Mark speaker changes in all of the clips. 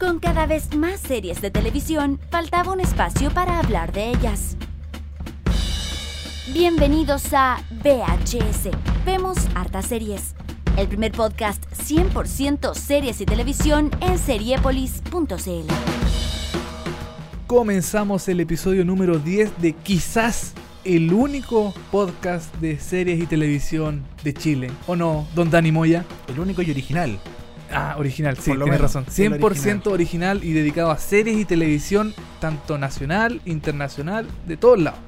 Speaker 1: Con cada vez más series de televisión, faltaba un espacio para hablar de ellas. Bienvenidos a VHS. Vemos hartas series. El primer podcast 100% series y televisión en seriepolis.cl.
Speaker 2: Comenzamos el episodio número 10 de quizás el único podcast de series y televisión de Chile. ¿O no, don Dani Moya?
Speaker 3: El único y original.
Speaker 2: Ah, original, sí, tienes
Speaker 3: menos,
Speaker 2: razón.
Speaker 3: el
Speaker 2: 100% original.
Speaker 3: original.
Speaker 2: y dedicado a series y televisión, tanto nacional, internacional, de todos lados.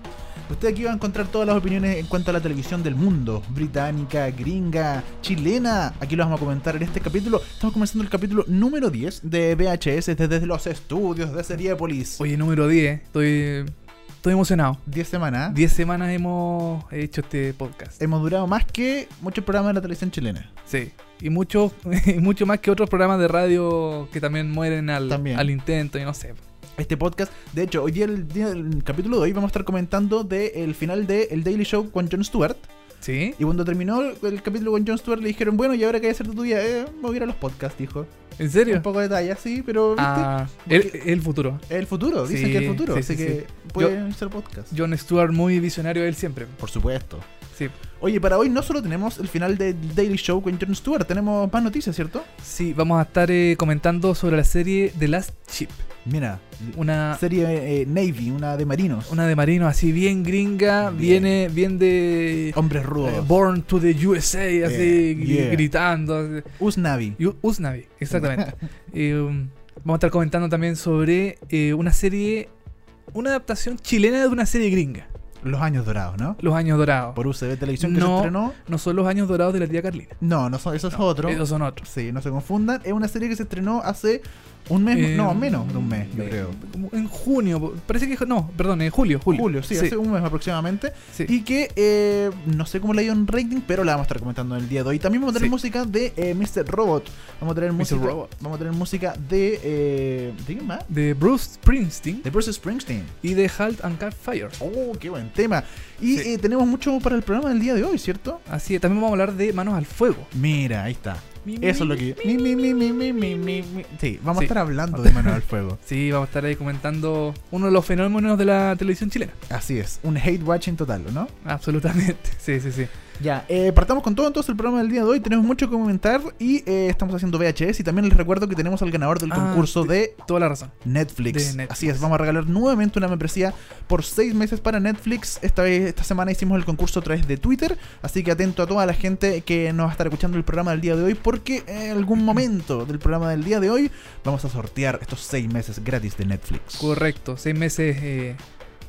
Speaker 3: Usted aquí va a encontrar todas las opiniones en cuanto a la televisión del mundo. Británica, gringa, chilena. Aquí lo vamos a comentar en este capítulo. Estamos comenzando el capítulo número 10 de VHS desde los estudios de Seriepolis.
Speaker 2: Oye, número 10, estoy, estoy emocionado.
Speaker 3: 10 semanas.
Speaker 2: 10 semanas hemos hecho este podcast.
Speaker 3: Hemos durado más que muchos programas de la televisión chilena.
Speaker 2: Sí. Y mucho, y mucho más que otros programas de radio que también mueren al,
Speaker 3: También.
Speaker 2: al intento y no sé.
Speaker 3: Este podcast, de hecho, hoy día, el, día del capítulo de hoy, vamos a estar comentando del final de El Daily Show con Jon Stewart.
Speaker 2: ¿Sí?
Speaker 3: Y cuando terminó el capítulo con Jon Stewart, le dijeron, bueno, ¿y ahora qué hay que hacer tu día? Eh, voy a ir a los podcasts, dijo.
Speaker 2: ¿En serio?
Speaker 3: Un poco de detalle así, pero ¿viste?
Speaker 2: Ah, el, el futuro.
Speaker 3: El futuro, dicen
Speaker 2: Sí,
Speaker 3: que el futuro,
Speaker 2: sí,
Speaker 3: así
Speaker 2: sí,
Speaker 3: que
Speaker 2: sí.
Speaker 3: pueden ser podcast.
Speaker 2: John Stewart muy visionario él siempre.
Speaker 3: Por supuesto.
Speaker 2: Sí.
Speaker 3: Oye, para hoy no solo tenemos el final del Daily Show con Jon Stewart, tenemos más noticias, ¿cierto?
Speaker 2: Sí, vamos a estar eh, comentando sobre la serie The Last Ship.
Speaker 3: Mira,
Speaker 2: Una,
Speaker 3: serie eh, Navy, una de marinos.
Speaker 2: una de marinos así bien gringa,
Speaker 3: Bien.
Speaker 2: viene bien de
Speaker 3: Hombres rudos.
Speaker 2: eh, Born to the USA, así
Speaker 3: yeah.
Speaker 2: gritando. así.
Speaker 3: US Navy.
Speaker 2: Y U- Usnavi, exactamente. Um, vamos a estar comentando también sobre una serie, una adaptación chilena de una serie gringa,
Speaker 3: Los años dorados, ¿no?
Speaker 2: Los Años Dorados.
Speaker 3: Por UCB Televisión que
Speaker 2: No.
Speaker 3: se estrenó.
Speaker 2: No son los años dorados de la tía Carlina.
Speaker 3: No, no son, eso es
Speaker 2: No,
Speaker 3: otro.
Speaker 2: Esos son otros.
Speaker 3: Sí, no se confundan. Es una serie que se estrenó hace un mes,
Speaker 2: Eh,
Speaker 3: no, menos de un mes, yo creo.
Speaker 2: En junio, parece que no, perdón, en julio, julio.
Speaker 3: Julio, sí, hace un mes aproximadamente.
Speaker 2: sí.
Speaker 3: Y que eh, no sé cómo le ido en rating, pero la vamos a estar comentando en el día de hoy. También vamos a tener
Speaker 2: Sí.
Speaker 3: música de eh, Mr. Robot. Vamos a tener
Speaker 2: Mr.
Speaker 3: música.
Speaker 2: Robot.
Speaker 3: Vamos a tener música de. Eh, ¿De quién más?
Speaker 2: de Bruce Springsteen
Speaker 3: De Bruce Springsteen.
Speaker 2: y de Halt and Catch Fire.
Speaker 3: Oh, qué buen tema. Y eh, tenemos mucho para el programa del día de hoy, ¿cierto?
Speaker 2: Así es, también vamos a hablar de Manos al Fuego.
Speaker 3: Mira, ahí está. Eso es lo que. Mi. Sí, vamos a estar hablando de Manuel al Fuego.
Speaker 2: Sí, vamos a estar ahí comentando uno de los fenómenos de la televisión chilena.
Speaker 3: Así es, un hate watching total, ¿no?
Speaker 2: Absolutamente. Sí, sí, sí.
Speaker 3: Ya, eh, partamos con todo entonces el programa del día de hoy. Tenemos mucho que comentar y eh, estamos haciendo VHS. Y también les recuerdo que tenemos al ganador del
Speaker 2: Ah,
Speaker 3: concurso de
Speaker 2: Toda la razón.
Speaker 3: Netflix.
Speaker 2: De Netflix.
Speaker 3: Así es, vamos a regalar nuevamente una membresía por seis meses para Netflix. Esta vez, esta semana hicimos el concurso a través de Twitter. Así que atento a toda la gente que nos va a estar escuchando el programa del día de hoy. Porque en algún momento del programa del día de hoy vamos a sortear estos seis meses gratis de Netflix.
Speaker 2: Correcto. Seis meses eh,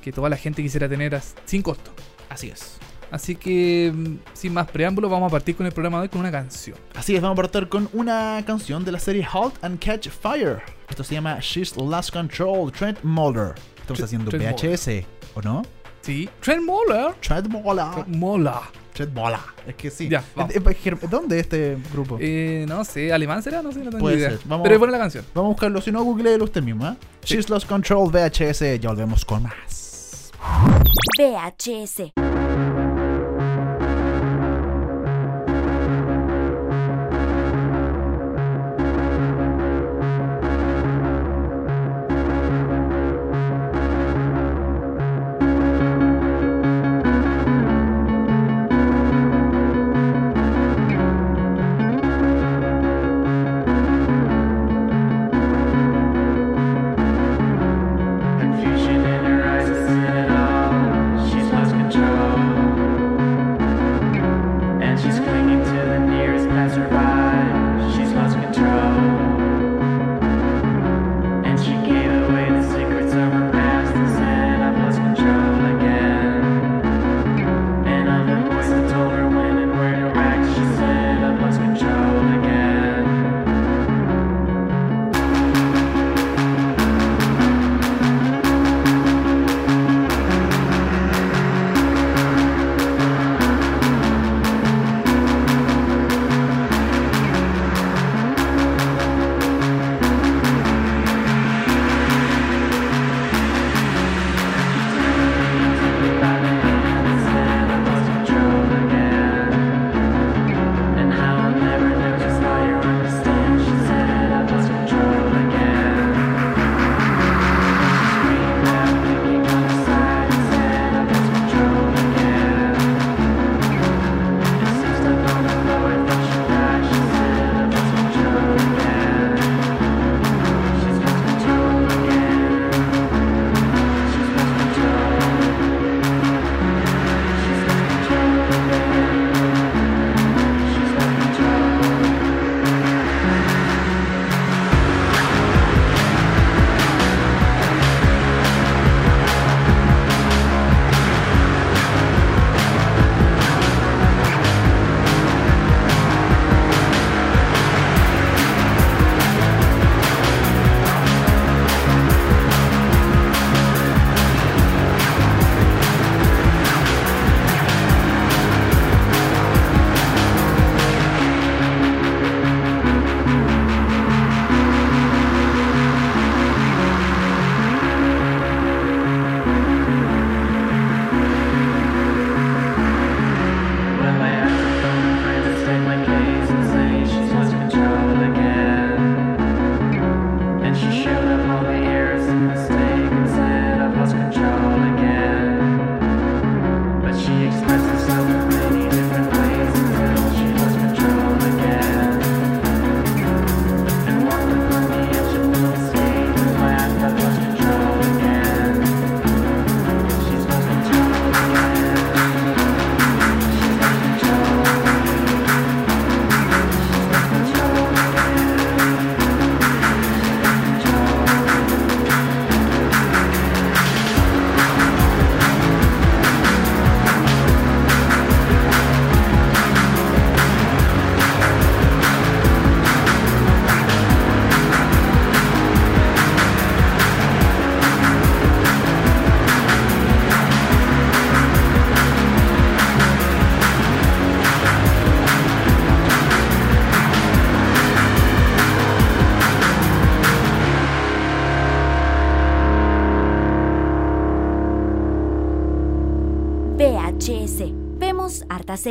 Speaker 2: que toda la gente quisiera tener sin costo.
Speaker 3: Así es.
Speaker 2: Así que, mm, sin más preámbulos, vamos a partir con el programa de hoy con una canción.
Speaker 3: Así es, vamos a partir con una canción de la serie Halt and Catch Fire. Esto se llama She's Lost Control, Trent Mulder. Estamos haciendo
Speaker 2: Trent
Speaker 3: VHS, ¿o no?
Speaker 2: Sí. Trent Moller.
Speaker 3: Trent Mulder.
Speaker 2: Mola.
Speaker 3: Trent Mulder. Es que sí.
Speaker 2: Ya,
Speaker 3: es- es- ¿Dónde es este grupo?
Speaker 2: Eh, no sé, alemán será, no sé, no tengo
Speaker 3: Puede
Speaker 2: idea.
Speaker 3: ser. Vamos-
Speaker 2: Pero es buena la canción.
Speaker 3: Vamos a buscarlo, si no, googleelo usted mismo, ¿eh?
Speaker 2: Sí.
Speaker 3: She's Lost Control, VHS. Ya volvemos con más.
Speaker 1: VHS.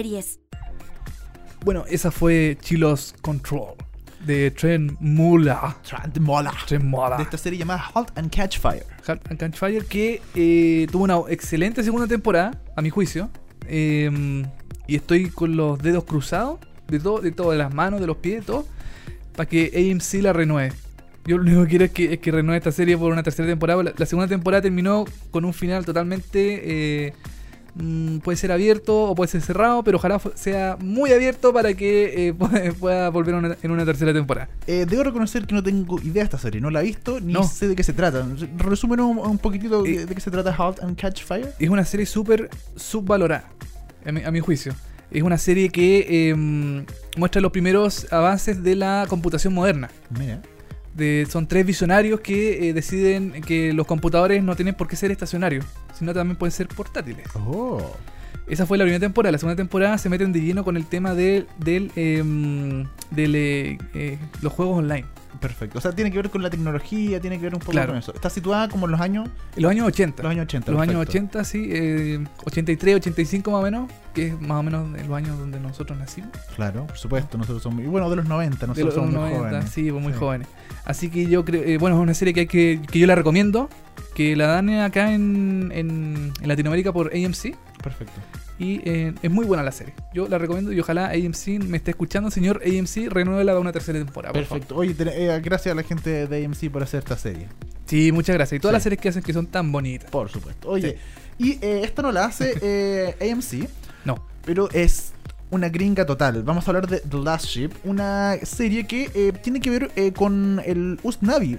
Speaker 1: Series.
Speaker 2: Bueno, esa fue Chilos Control de Trent Mula.
Speaker 3: Trent Mola.
Speaker 2: Trent Mula.
Speaker 3: De esta serie llamada Halt and Catch Fire.
Speaker 2: Halt and Catch Fire, que eh, tuvo una excelente segunda temporada, a mi juicio. Eh, y estoy con los dedos cruzados, de todo, de todo, de las manos, de los pies, de todo, para que AMC la renueve. Yo lo único que quiero es que, es que renueve esta serie por una tercera temporada. La, la segunda temporada terminó con un final totalmente... eh, mm, puede ser abierto o puede ser cerrado, pero ojalá sea muy abierto para que eh, pueda, pueda volver una- en una tercera temporada.
Speaker 3: Eh, debo reconocer que no tengo idea de esta serie. No la he visto ni
Speaker 2: No.
Speaker 3: sé de qué se trata. Resúmenos un, un poquitito
Speaker 2: Eh,
Speaker 3: de, de qué se trata Halt and Catch Fire.
Speaker 2: es una serie súper subvalorada, a mi, a mi juicio. Es una serie que eh, muestra los primeros avances de la computación moderna.
Speaker 3: Mira.
Speaker 2: De- son tres visionarios que eh, deciden que los computadores no tienen por qué ser estacionarios, sino también pueden ser portátiles.
Speaker 3: Oh.
Speaker 2: Esa fue la primera temporada. La segunda temporada se meten de lleno con el tema de, del, eh, del, eh, eh, los juegos online.
Speaker 3: Perfecto. O sea, tiene que ver con la tecnología, tiene que ver un poco
Speaker 2: Claro.
Speaker 3: con eso. Está situada como en los años,
Speaker 2: los años 80.
Speaker 3: los años 80.
Speaker 2: Los años
Speaker 3: perfecto.
Speaker 2: 80, sí. eh, 83, 85 más o menos. Que es más o menos en los años donde nosotros nacimos.
Speaker 3: Claro, por supuesto. Nosotros somos. Y bueno, de los 90,
Speaker 2: de
Speaker 3: nosotros
Speaker 2: los
Speaker 3: somos muy
Speaker 2: 90,
Speaker 3: jóvenes.
Speaker 2: sí, pues muy
Speaker 3: Sí.
Speaker 2: jóvenes. Así que yo creo, eh, bueno, es una serie que, hay que, que yo la recomiendo, que la dan acá en, en, en Latinoamérica por AMC
Speaker 3: Perfecto.
Speaker 2: Y eh, es muy buena la serie. Yo la recomiendo y ojalá AMC me esté escuchando, señor AMC, renuévela para una tercera temporada. por favor.
Speaker 3: Perfecto. Oye, eh, gracias a la gente de AMC por hacer esta serie.
Speaker 2: Sí, muchas gracias. Y todas
Speaker 3: Sí.
Speaker 2: las series que hacen que son tan bonitas.
Speaker 3: Por supuesto. Oye, y eh, esto no la hace AMC,
Speaker 2: No.
Speaker 3: pero es una gringa total. Vamos a hablar de The Last Ship, una serie que eh, tiene que ver eh, con el Usnavi,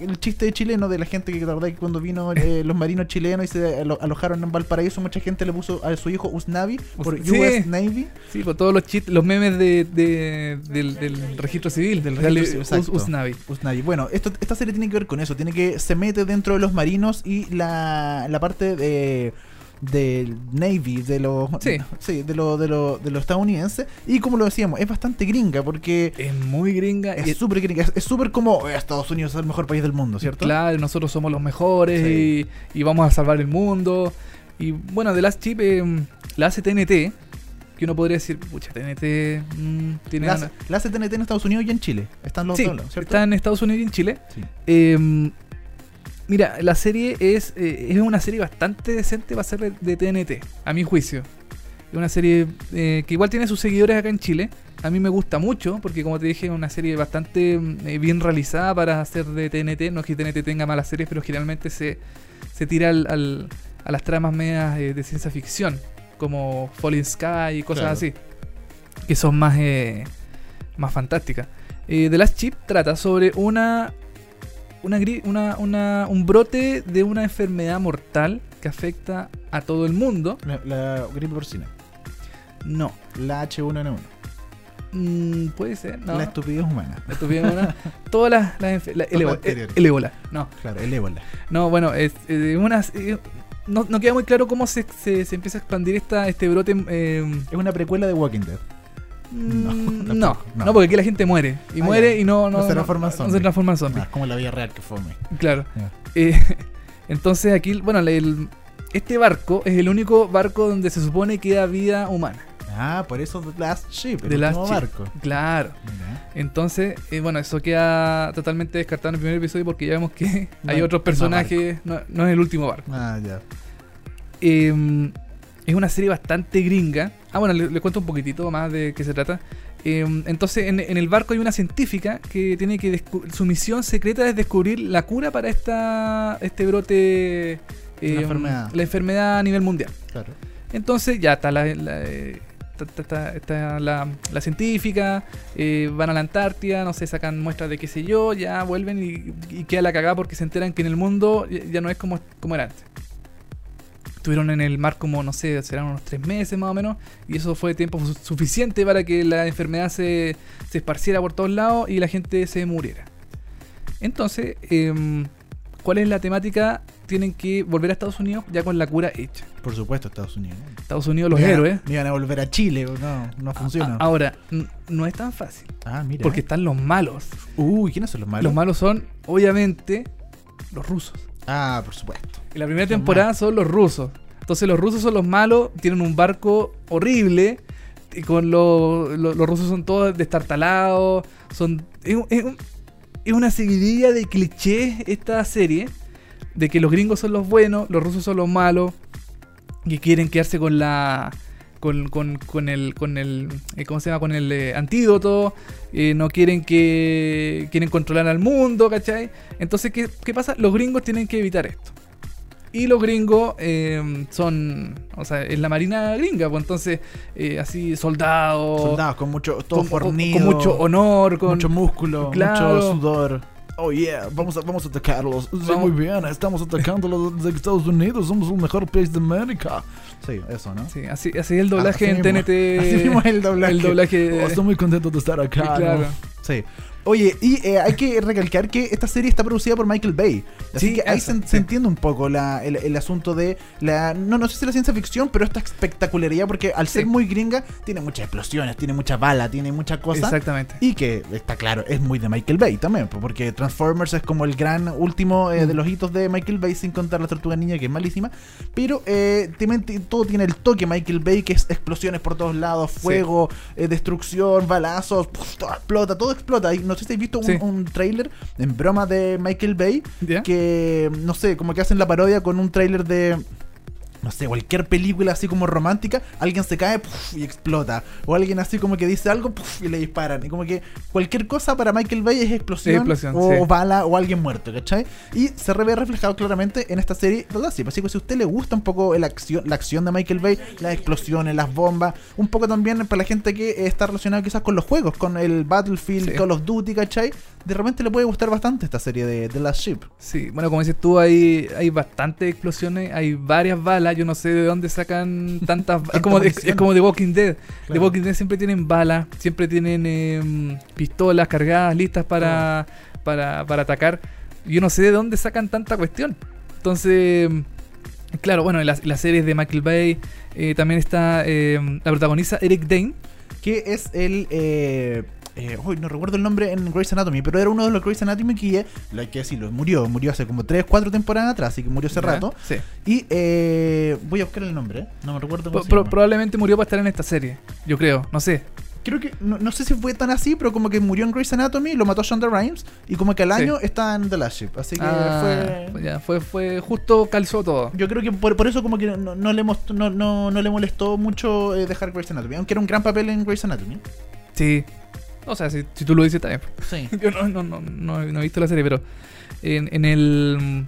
Speaker 3: el chiste chileno de la gente que la verdad que cuando vino eh, los marinos chilenos y se alo- alojaron en Valparaíso, mucha gente le puso a su hijo Usnavi por
Speaker 2: Sí.
Speaker 3: US Navy.
Speaker 2: Sí, por todos los chistes, los memes de, de- del, del registro civil, del
Speaker 3: Registro civil.
Speaker 2: Usnavi.
Speaker 3: Usnavi. Bueno, esto, esta serie tiene que ver con eso. Tiene que se mete dentro de los marinos y la, la parte de del Navy, de los
Speaker 2: Sí.
Speaker 3: de lo, de lo, de lo estadounidense. Y como lo decíamos, es bastante gringa porque
Speaker 2: Es muy gringa.
Speaker 3: es súper gringa. Es- Es súper como "Eh, Estados Unidos es el mejor país del mundo, ¿cierto?
Speaker 2: Claro, nosotros somos los mejores
Speaker 3: Sí.
Speaker 2: y, y vamos a salvar el mundo. Y bueno, The Last Chip eh, la hace TNT, que uno podría decir, pucha, TNT mm, tiene...
Speaker 3: La, hace- la hace TNT en Estados Unidos y en Chile. Están los
Speaker 2: Sí,
Speaker 3: dos, lados, ¿cierto?
Speaker 2: está en Estados Unidos y en Chile.
Speaker 3: Sí.
Speaker 2: Eh, mira, la serie es, eh, es una serie bastante decente para ser de, TNT, a mi juicio. Es una serie eh, que igual tiene sus seguidores acá en Chile. A mí me gusta mucho porque, como te dije, es una serie bastante mm, eh, bien realizada para hacer de TNT. No es que TNT tenga malas series, pero generalmente se, se tira al- al- a las tramas medias de ciencia ficción, como Falling Sky y cosas
Speaker 3: Claro.
Speaker 2: así, que son más, eh, más fantásticas. The Last Chip trata sobre una, una, gri- una- una- un brote de una enfermedad mortal que afecta a todo el mundo.
Speaker 3: La, la gripe porcina.
Speaker 2: No,
Speaker 3: La H1N1.
Speaker 2: Mm, puede ser, no.
Speaker 3: La estupidez humana.
Speaker 2: La estupidez humana. Todas las, las la- el, ébola, el ébola, no.
Speaker 3: Claro, el ébola.
Speaker 2: No, bueno, es, eh, una, eh, no, no queda muy claro cómo se, se- se empieza a expandir esta, este brote. eh,
Speaker 3: Es una precuela de Walking Dead. No,
Speaker 2: mm, no,
Speaker 3: no.
Speaker 2: no, porque aquí la gente muere. Y
Speaker 3: Ah,
Speaker 2: muere y no, no,
Speaker 3: se transforma en
Speaker 2: no
Speaker 3: zombie.
Speaker 2: se transforma en zombie.
Speaker 3: Ah, como la vida real que fome.
Speaker 2: Claro. Eh, entonces aquí, bueno, el- este barco es el único barco donde se supone que da vida humana.
Speaker 3: Ah, por eso The Last Ship, el
Speaker 2: The Last
Speaker 3: último
Speaker 2: Ship.
Speaker 3: barco.
Speaker 2: Claro.
Speaker 3: Mira.
Speaker 2: Entonces, eh, bueno, eso queda totalmente descartado en el primer episodio porque ya vemos que
Speaker 3: No
Speaker 2: hay otros personajes, no, no es el último barco.
Speaker 3: Ah, ya.
Speaker 2: Eh, es una serie bastante gringa. Ah, bueno, le, le cuento un poquitito más de qué se trata. Eh, entonces, en, en el barco hay una científica que tiene que su misión secreta es descubrir la cura para esta este brote, eh,
Speaker 3: La enfermedad.
Speaker 2: la enfermedad a nivel mundial.
Speaker 3: Claro.
Speaker 2: Entonces ya está la, la, eh, está- está- está- está la- la científica, eh, van a la Antártida, no sé, sacan muestras de qué sé yo, ya vuelven y, y queda la cagada porque se enteran que en el mundo ya, ya no es como, como era antes. Estuvieron en el mar como, no sé, serán unos tres meses más o menos, y eso fue tiempo su- suficiente para que la enfermedad se, se esparciera por todos lados y la gente se muriera. Entonces, em, ¿cuál es la temática? Tienen que volver a Estados Unidos ya con la cura hecha.
Speaker 3: Por supuesto, Estados Unidos.
Speaker 2: Estados Unidos, los héroes.
Speaker 3: Me iban a volver a Chile. No, no funciona.
Speaker 2: A- Ahora, no es tan fácil.
Speaker 3: Ah, mira.
Speaker 2: Porque están los malos.
Speaker 3: Uy, ¿quiénes son los malos?
Speaker 2: Los malos son, obviamente, los rusos.
Speaker 3: Ah, por supuesto.
Speaker 2: En la primera temporada son los rusos. Entonces los rusos son los malos, tienen un barco horrible y con los rusos son todos destartalados. Son, es, es es una seguidilla de clichés esta serie. De que los gringos son los buenos, los rusos son los malos. Que quieren quedarse con la. Con, con, con el. Con el eh, ¿Cómo se llama? Con el eh, antídoto. eh, no quieren que. Quieren controlar al mundo, ¿cachai? Entonces, ¿qué, qué pasa? Los gringos tienen que evitar esto. Y los gringos eh, son. O sea, es la marina gringa, pues entonces, así, soldados.
Speaker 3: Soldados con mucho, todo
Speaker 2: con,
Speaker 3: fornido.
Speaker 2: con mucho honor, con.
Speaker 3: mucho músculo,
Speaker 2: Claro.
Speaker 3: mucho sudor. Oh yeah, vamos a, vamos a atacarlos. Sí, muy bien, estamos atacando los de Estados Unidos, somos el mejor país de América. Sí, eso, ¿no?
Speaker 2: Sí, así, así el doblaje
Speaker 3: Así
Speaker 2: en
Speaker 3: mismo.
Speaker 2: TNT.
Speaker 3: Así mismo el doblaje.
Speaker 2: El doblaje.
Speaker 3: Oh, estoy muy contento de estar acá. ¿no?
Speaker 2: Claro.
Speaker 3: Sí. Oye, y eh, hay que recalcar que esta serie está producida por Michael Bay. Así
Speaker 2: Sí,
Speaker 3: que ahí
Speaker 2: eso,
Speaker 3: se,
Speaker 2: sí.
Speaker 3: se entiende un poco la- el, el asunto de la. No, no sé si la ciencia ficción, pero esta espectacularidad, porque al ser muy gringa, tiene muchas explosiones, tiene mucha bala, tiene mucha cosa.
Speaker 2: Exactamente.
Speaker 3: Y que está claro, es muy de Michael Bay también, po, porque Transformers es como el gran último eh, de los hitos de Michael Bay, sin contar la tortuga ninja, que es malísima. Pero eh, todo tiene el toque Michael Bay, que es explosiones por todos lados, fuego, eh, destrucción, balazos, puf, todo explota, todo explota. Y no sé si habéis visto un,
Speaker 2: Sí.
Speaker 3: un trailer en broma de Michael Bay, que no sé, como que hacen la parodia con un trailer de no sé, cualquier película así como romántica, alguien se cae y explota. O alguien así como que dice algo y le disparan. Y como que cualquier cosa para Michael Bay es explosión, o
Speaker 2: sí.
Speaker 3: bala o alguien muerto, ¿cachai? Y se ve reflejado claramente en esta serie The Last Ship. Así que si a usted le gusta un poco el acción, la acción de Michael Bay, las explosiones, las bombas, un poco también para la gente que está relacionada quizás con los juegos, con el Battlefield,
Speaker 2: Sí.
Speaker 3: Call of Duty, ¿cachai? De repente le puede gustar bastante esta serie de The Last Ship.
Speaker 2: Sí, bueno, como dices tú, hay, hay bastantes explosiones, hay varias balas, yo no sé de dónde sacan tantas es como es, es como The Walking Dead. The
Speaker 3: Claro.
Speaker 2: Walking Dead siempre tienen balas, siempre tienen em, pistolas cargadas, listas para, para, para atacar. Yo no sé de dónde sacan tanta cuestión. Entonces, claro, bueno, en las, series de Michael Bay eh, también está em, la protagonista Eric Dane.
Speaker 3: que es el. Eh, uy, no recuerdo el nombre en Grey's Anatomy, pero era uno de los Grey's Anatomy que, lo hay que decirlo, murió. Murió hace como 3, 4 temporadas atrás, así que murió hace
Speaker 2: ¿ya?
Speaker 3: rato.
Speaker 2: Sí.
Speaker 3: Y eh, voy a buscar el nombre, no me recuerdo cómo
Speaker 2: Pro-
Speaker 3: se
Speaker 2: pro-
Speaker 3: llama.
Speaker 2: probablemente murió para estar en esta serie, yo creo, no sé.
Speaker 3: Creo que, no, no sé si fue tan así, pero como que murió en Grey's Anatomy, lo mató Shonda Rhimes, y como que al
Speaker 2: Sí.
Speaker 3: año está en The Last Ship. Así que
Speaker 2: Ah,
Speaker 3: fue.
Speaker 2: ya, fue, fue justo calzó todo.
Speaker 3: Yo creo que por, por eso como que no, no le, no, no, no le molestó mucho eh, dejar Grey's Anatomy, aunque era un gran papel en Grey's Anatomy.
Speaker 2: Sí. O sea, si, si tú lo dices también.
Speaker 3: Sí.
Speaker 2: Yo no, no, no, no, no he visto la serie, pero en, en el...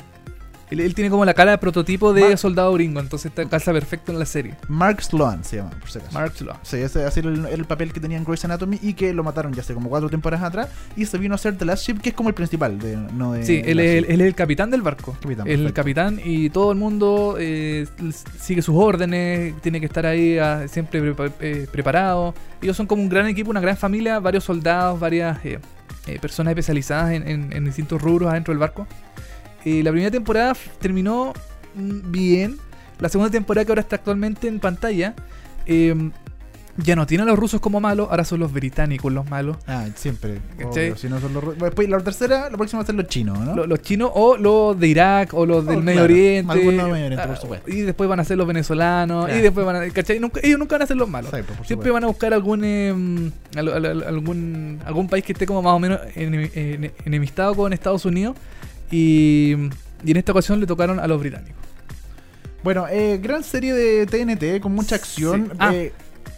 Speaker 2: Él, él tiene como la cara de prototipo de
Speaker 3: Mar-
Speaker 2: soldado gringo, entonces está, calza perfecto en la serie.
Speaker 3: Mark Sloan se llama, por si acaso.
Speaker 2: Mark Sloan.
Speaker 3: Sí, ese era el, el papel que tenía en Grey's Anatomy y que lo mataron ya hace como cuatro temporadas atrás y se vino a ser The Last Ship, que es como el principal, de, no de...
Speaker 2: Sí, él es, es el capitán del barco.
Speaker 3: Capitán,
Speaker 2: el
Speaker 3: perfecto.
Speaker 2: capitán y todo el mundo eh, sigue sus órdenes, tiene que estar ahí ah, siempre prepa- eh, preparado. Ellos son como un gran equipo, una gran familia, varios soldados, varias eh, eh, personas especializadas en, en- en distintos rubros adentro del barco. Eh, la primera temporada terminó mm, bien. La segunda temporada que ahora está actualmente en pantalla eh, ya no tiene a los rusos como malos, ahora son los británicos los malos.
Speaker 3: Ah, siempre. Si no son los Después la tercera, la próxima va a ser los chinos, ¿no?
Speaker 2: Lo- Los chinos o los de Irak o los del
Speaker 3: Oh,
Speaker 2: Medio
Speaker 3: claro,
Speaker 2: Oriente.
Speaker 3: algunos del Medio Oriente, por
Speaker 2: Ah,
Speaker 3: supuesto.
Speaker 2: Y después van a ser los venezolanos. Y después van a. ¿cachai? Nunca- ellos nunca van a ser los malos.
Speaker 3: Sí, pues,
Speaker 2: Siempre
Speaker 3: supuesto.
Speaker 2: van a buscar algún, em, al- al- al- algún algún país que esté como más o menos en- enemistado con Estados Unidos. Y, y en esta ocasión le tocaron a los británicos.
Speaker 3: Bueno, eh, gran serie de TNT con mucha acción.
Speaker 2: Sí. Ah.
Speaker 3: Eh,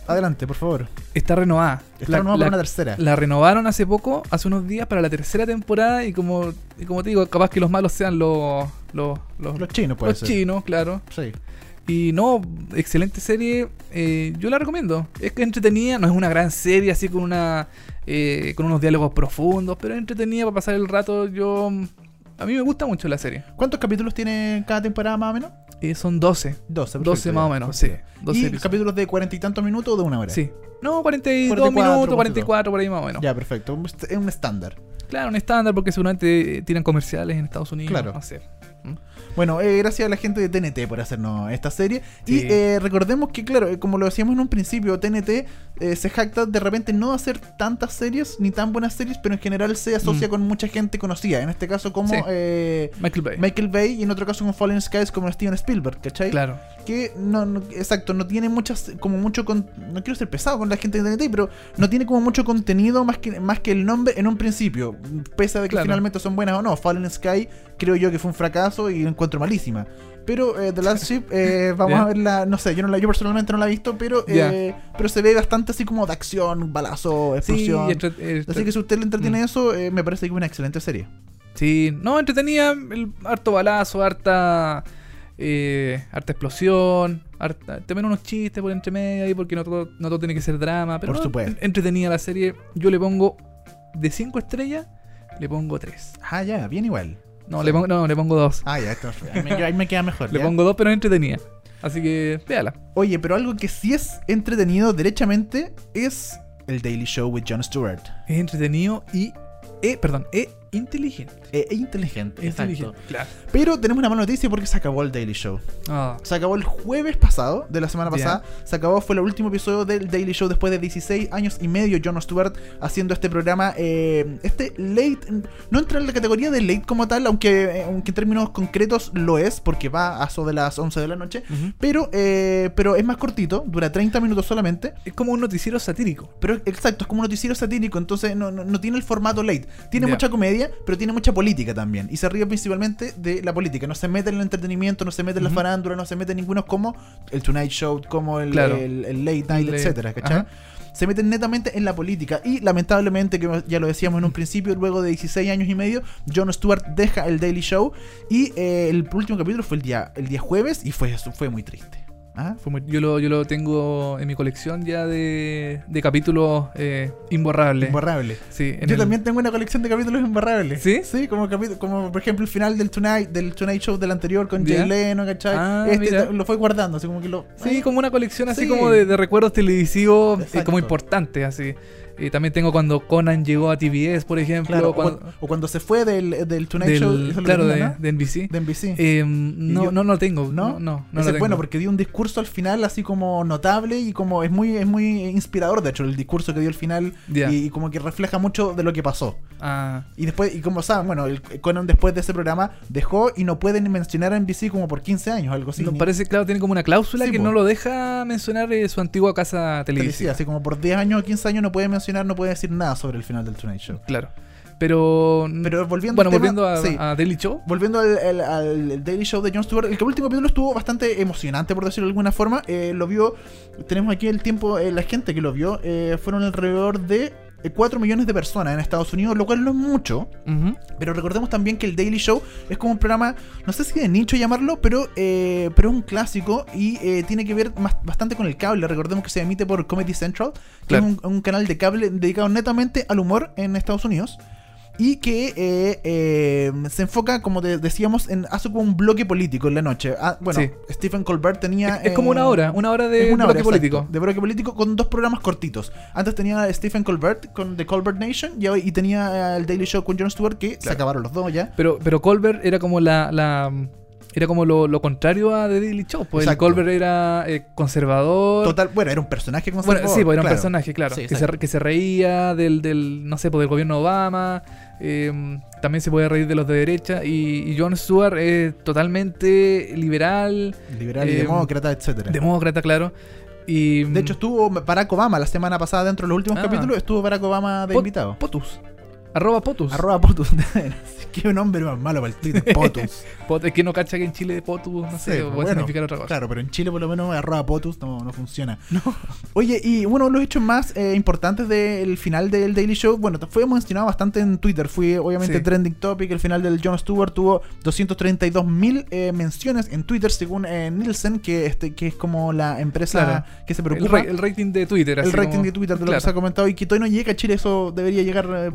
Speaker 3: adelante, por favor.
Speaker 2: Está renovada.
Speaker 3: Está
Speaker 2: La-
Speaker 3: renovada
Speaker 2: la-
Speaker 3: para una tercera.
Speaker 2: La renovaron hace poco, hace unos días, para la tercera temporada. Y como, y como te digo, capaz que los malos sean los, los, los,
Speaker 3: Los chinos, puede
Speaker 2: los
Speaker 3: ser.
Speaker 2: chinos, claro.
Speaker 3: Sí.
Speaker 2: Y no, excelente serie. eh, yo la recomiendo. Es que entretenida, no es una gran serie así con una eh, con unos diálogos profundos, pero es entretenida para pasar el rato. Yo a mí me gusta mucho la serie.
Speaker 3: ¿Cuántos capítulos tiene cada temporada más o menos?
Speaker 2: Eh, son 12.
Speaker 3: 12,
Speaker 2: 12 más o menos, sí. 12
Speaker 3: ¿Y
Speaker 2: episodios.
Speaker 3: capítulos de cuarenta y tantos minutos o de una hora?
Speaker 2: Sí. No, 42
Speaker 3: 44,
Speaker 2: minutos, 44 por ahí más o menos.
Speaker 3: Ya, perfecto. Es un estándar.
Speaker 2: Claro, un estándar porque seguramente eh, tiran comerciales en Estados Unidos.
Speaker 3: Claro.
Speaker 2: No sé.
Speaker 3: Bueno, eh, gracias a la gente de TNT por hacernos esta serie. Y eh, recordemos que, claro, eh, como lo decíamos en un principio, TNT eh, se jacta de repente no hacer tantas series ni tan buenas series, pero en general se asocia
Speaker 2: Mm.
Speaker 3: con mucha gente conocida. En este caso como
Speaker 2: Sí.
Speaker 3: eh,
Speaker 2: Michael Bay.
Speaker 3: Michael Bay y en otro caso con Fallen Skies como Steven Spielberg, ¿cachai?
Speaker 2: Claro.
Speaker 3: Que no, no- exacto, no tiene muchas, como mucho, con, no quiero ser pesado con la gente de TNT, pero no tiene como mucho contenido más que, más que el nombre en un principio, pese a que
Speaker 2: Claro.
Speaker 3: finalmente son buenas o no. Fallen Sky creo yo que fue un fracaso y la encuentro malísima. Pero eh, The Last Ship, eh, vamos
Speaker 2: Ya.
Speaker 3: a verla, no sé, yo no la, yo personalmente no la he visto, pero eh, pero se ve bastante así como de acción, balazo, explosión. así que si usted le entretiene
Speaker 2: Mm.
Speaker 3: eso, me parece que es una excelente serie.
Speaker 2: Sí, no, entretenía el harto balazo, harta harta explosión, harta, también unos chistes por entre medio ahí porque no todo, no todo tiene que ser drama, pero
Speaker 3: Por supuesto.
Speaker 2: en- entretenida la serie. Yo le pongo de 5 estrellas, le pongo 3.
Speaker 3: Ah, ya, bien igual.
Speaker 2: No, le pongo no, le pongo 2.
Speaker 3: Ah, ya, esto, ahí, me, ahí me queda mejor.
Speaker 2: le
Speaker 3: ¿ya?
Speaker 2: pongo 2, pero es entretenida. Así que véala.
Speaker 3: Oye, pero algo que sí es entretenido derechamente es el Daily Show with Jon Stewart.
Speaker 2: Es entretenido y eh, perdón, es inteligente.
Speaker 3: E, e inteligente, exacto.
Speaker 2: Claro.
Speaker 3: Pero tenemos una mala noticia porque se acabó el Daily Show.
Speaker 2: Ah,
Speaker 3: Se acabó el jueves pasado, de la semana pasada. Se acabó, fue el último episodio del Daily Show después de 16 años y medio. Jon Stewart haciendo este programa. eh, este late, no entra en la categoría de late como tal, aunque, eh, aunque en términos concretos lo es, porque va a eso de las 11 de la noche. Pero, eh, pero es más cortito, dura 30 minutos solamente.
Speaker 2: Es como un noticiero satírico.
Speaker 3: Pero exacto, es como un noticiero satírico, entonces no, no, no tiene el formato late. Tiene mucha comedia, pero tiene mucha política también. Y se ríe principalmente de la política. No se mete en el entretenimiento, no se mete en la farándula, no se mete en ninguno como el Tonight Show, como el,
Speaker 2: Claro.
Speaker 3: el- el Late Night,
Speaker 2: El-
Speaker 3: etcétera, ¿cachai?
Speaker 2: Ajá.
Speaker 3: Se meten netamente en la política. Y lamentablemente, que ya lo decíamos en un principio, luego de 16 años y medio, Jon Stewart deja el Daily Show. Y eh, el último capítulo fue el día, el día jueves y fue, fue muy triste. ¿Ah?
Speaker 2: Fue muy- yo, lo, yo lo tengo en mi colección ya de, de capítulos eh, imborrables.
Speaker 3: Imborrable.
Speaker 2: Sí,
Speaker 3: Yo
Speaker 2: el-
Speaker 3: también tengo una colección de capítulos imborrables.
Speaker 2: ¿Sí?
Speaker 3: Sí, como, como por ejemplo el final del Tonight, del Tonight Show del anterior con. Jay Leno, ¿cachai?
Speaker 2: Ah,
Speaker 3: este lo fue guardando, así como que lo.
Speaker 2: Sí, como una colección así
Speaker 3: Sí.
Speaker 2: como de, de recuerdos televisivos eh, como importantes, así. Y también tengo cuando Conan llegó a TBS, por ejemplo.
Speaker 3: Claro, o,
Speaker 2: cuando-
Speaker 3: o cuando se fue del, del Tonight
Speaker 2: del-
Speaker 3: Show.
Speaker 2: claro, de,
Speaker 3: ¿no?
Speaker 2: de NBC.
Speaker 3: de NBC.
Speaker 2: Eh, no,
Speaker 3: yo-
Speaker 2: no lo tengo.
Speaker 3: ¿No?
Speaker 2: No, no, no lo
Speaker 3: bueno porque dio un discurso al final así como notable y como es muy es muy inspirador de hecho el discurso que dio al final
Speaker 2: Ya.
Speaker 3: y, y como que refleja mucho de lo que pasó.
Speaker 2: Ah,
Speaker 3: Y después y como saben, bueno, el Conan después de ese programa dejó y no puede ni mencionar a NBC como por 15 años, algo así.
Speaker 2: no, parece, claro, tiene como una cláusula
Speaker 3: Sí,
Speaker 2: que
Speaker 3: po.
Speaker 2: no lo deja mencionar eh, su antigua casa
Speaker 3: televisiva,
Speaker 2: televisiva.
Speaker 3: así como por 10 años o 15 años no puede mencionar, no puede decir nada sobre el final del Tonight Show.
Speaker 2: Claro. Pero.
Speaker 3: Pero volviendo
Speaker 2: bueno,
Speaker 3: al tema,
Speaker 2: volviendo a,
Speaker 3: sí.
Speaker 2: a Daily Show.
Speaker 3: Volviendo al, al- Daily Show de Jon Stewart, el último capítulo estuvo bastante emocionante, por decirlo de alguna forma. Eh, lo vio, tenemos aquí el tiempo, eh, la gente que lo vio, eh, fueron alrededor de 4 millones de personas en Estados Unidos, lo cual no es mucho.
Speaker 2: Ujú.
Speaker 3: Pero recordemos también que el Daily Show es como un programa, no sé si de nicho llamarlo, pero, eh, pero es un clásico y eh, tiene que ver más- bastante con el cable. Recordemos que se emite por Comedy Central, que
Speaker 2: Claro.
Speaker 3: es un, un canal de cable dedicado netamente al humor en Estados Unidos. Y que eh, eh, se enfoca, como de- decíamos, en hace como un bloque político en la noche. Ah, bueno,
Speaker 2: Sí.
Speaker 3: Stephen Colbert tenía.
Speaker 2: Es, es como
Speaker 3: eh,
Speaker 2: una hora, una hora de
Speaker 3: una
Speaker 2: bloque
Speaker 3: hora,
Speaker 2: político.
Speaker 3: exacto, de bloque político con dos programas cortitos. Antes tenía Stephen Colbert con The Colbert Nation y, y tenía el Daily Show con Jon Stewart, que se acabaron los dos ya.
Speaker 2: Pero, pero Colbert era como la, la- era como lo, lo contrario a The Daily Show. Pues el. Colbert era eh, conservador.
Speaker 3: Total, bueno, era un personaje conservador.
Speaker 2: Bueno, sí, pues era un personaje, claro.
Speaker 3: Sí,
Speaker 2: que, se,
Speaker 3: exacto.
Speaker 2: que se reía del, del, no sé, pues del gobierno Obama. eh, también se puede reír de los de derecha. Y, y Jon Stewart es totalmente liberal,
Speaker 3: Liberal y
Speaker 2: eh,
Speaker 3: demócrata, etcétera.
Speaker 2: demócrata, claro. Y,
Speaker 3: De hecho, estuvo Barack Obama la semana pasada dentro de los últimos
Speaker 2: Ah.
Speaker 3: capítulos. Estuvo Barack Obama de
Speaker 2: Pot-
Speaker 3: invitado.
Speaker 2: Potus. Arroba Potus.
Speaker 3: Arroba Potus. Qué nombre más malo para el Twitter. Potus.
Speaker 2: Pot- es que no cacha que en Chile Potus, no sé,
Speaker 3: Sí,
Speaker 2: puede
Speaker 3: bueno,
Speaker 2: significar otra cosa.
Speaker 3: Claro, pero en Chile por lo menos arroba potus no, no funciona. Oye, y bueno, los hechos más eh, importantes del final del Daily Show, bueno, fue mencionado bastante en Twitter, fue obviamente
Speaker 2: Sí.
Speaker 3: trending topic, el final del Jon Stewart tuvo 232 mil eh, menciones en Twitter según eh, Nielsen, que, este, que es como la empresa
Speaker 2: Claro.
Speaker 3: que se
Speaker 2: El,
Speaker 3: preocupa.
Speaker 2: ra- el rating de Twitter.
Speaker 3: el
Speaker 2: así
Speaker 3: rating
Speaker 2: como-
Speaker 3: de Twitter de lo
Speaker 2: claro,
Speaker 3: que se ha comentado y que todavía no llega a Chile, eso debería llegar eh,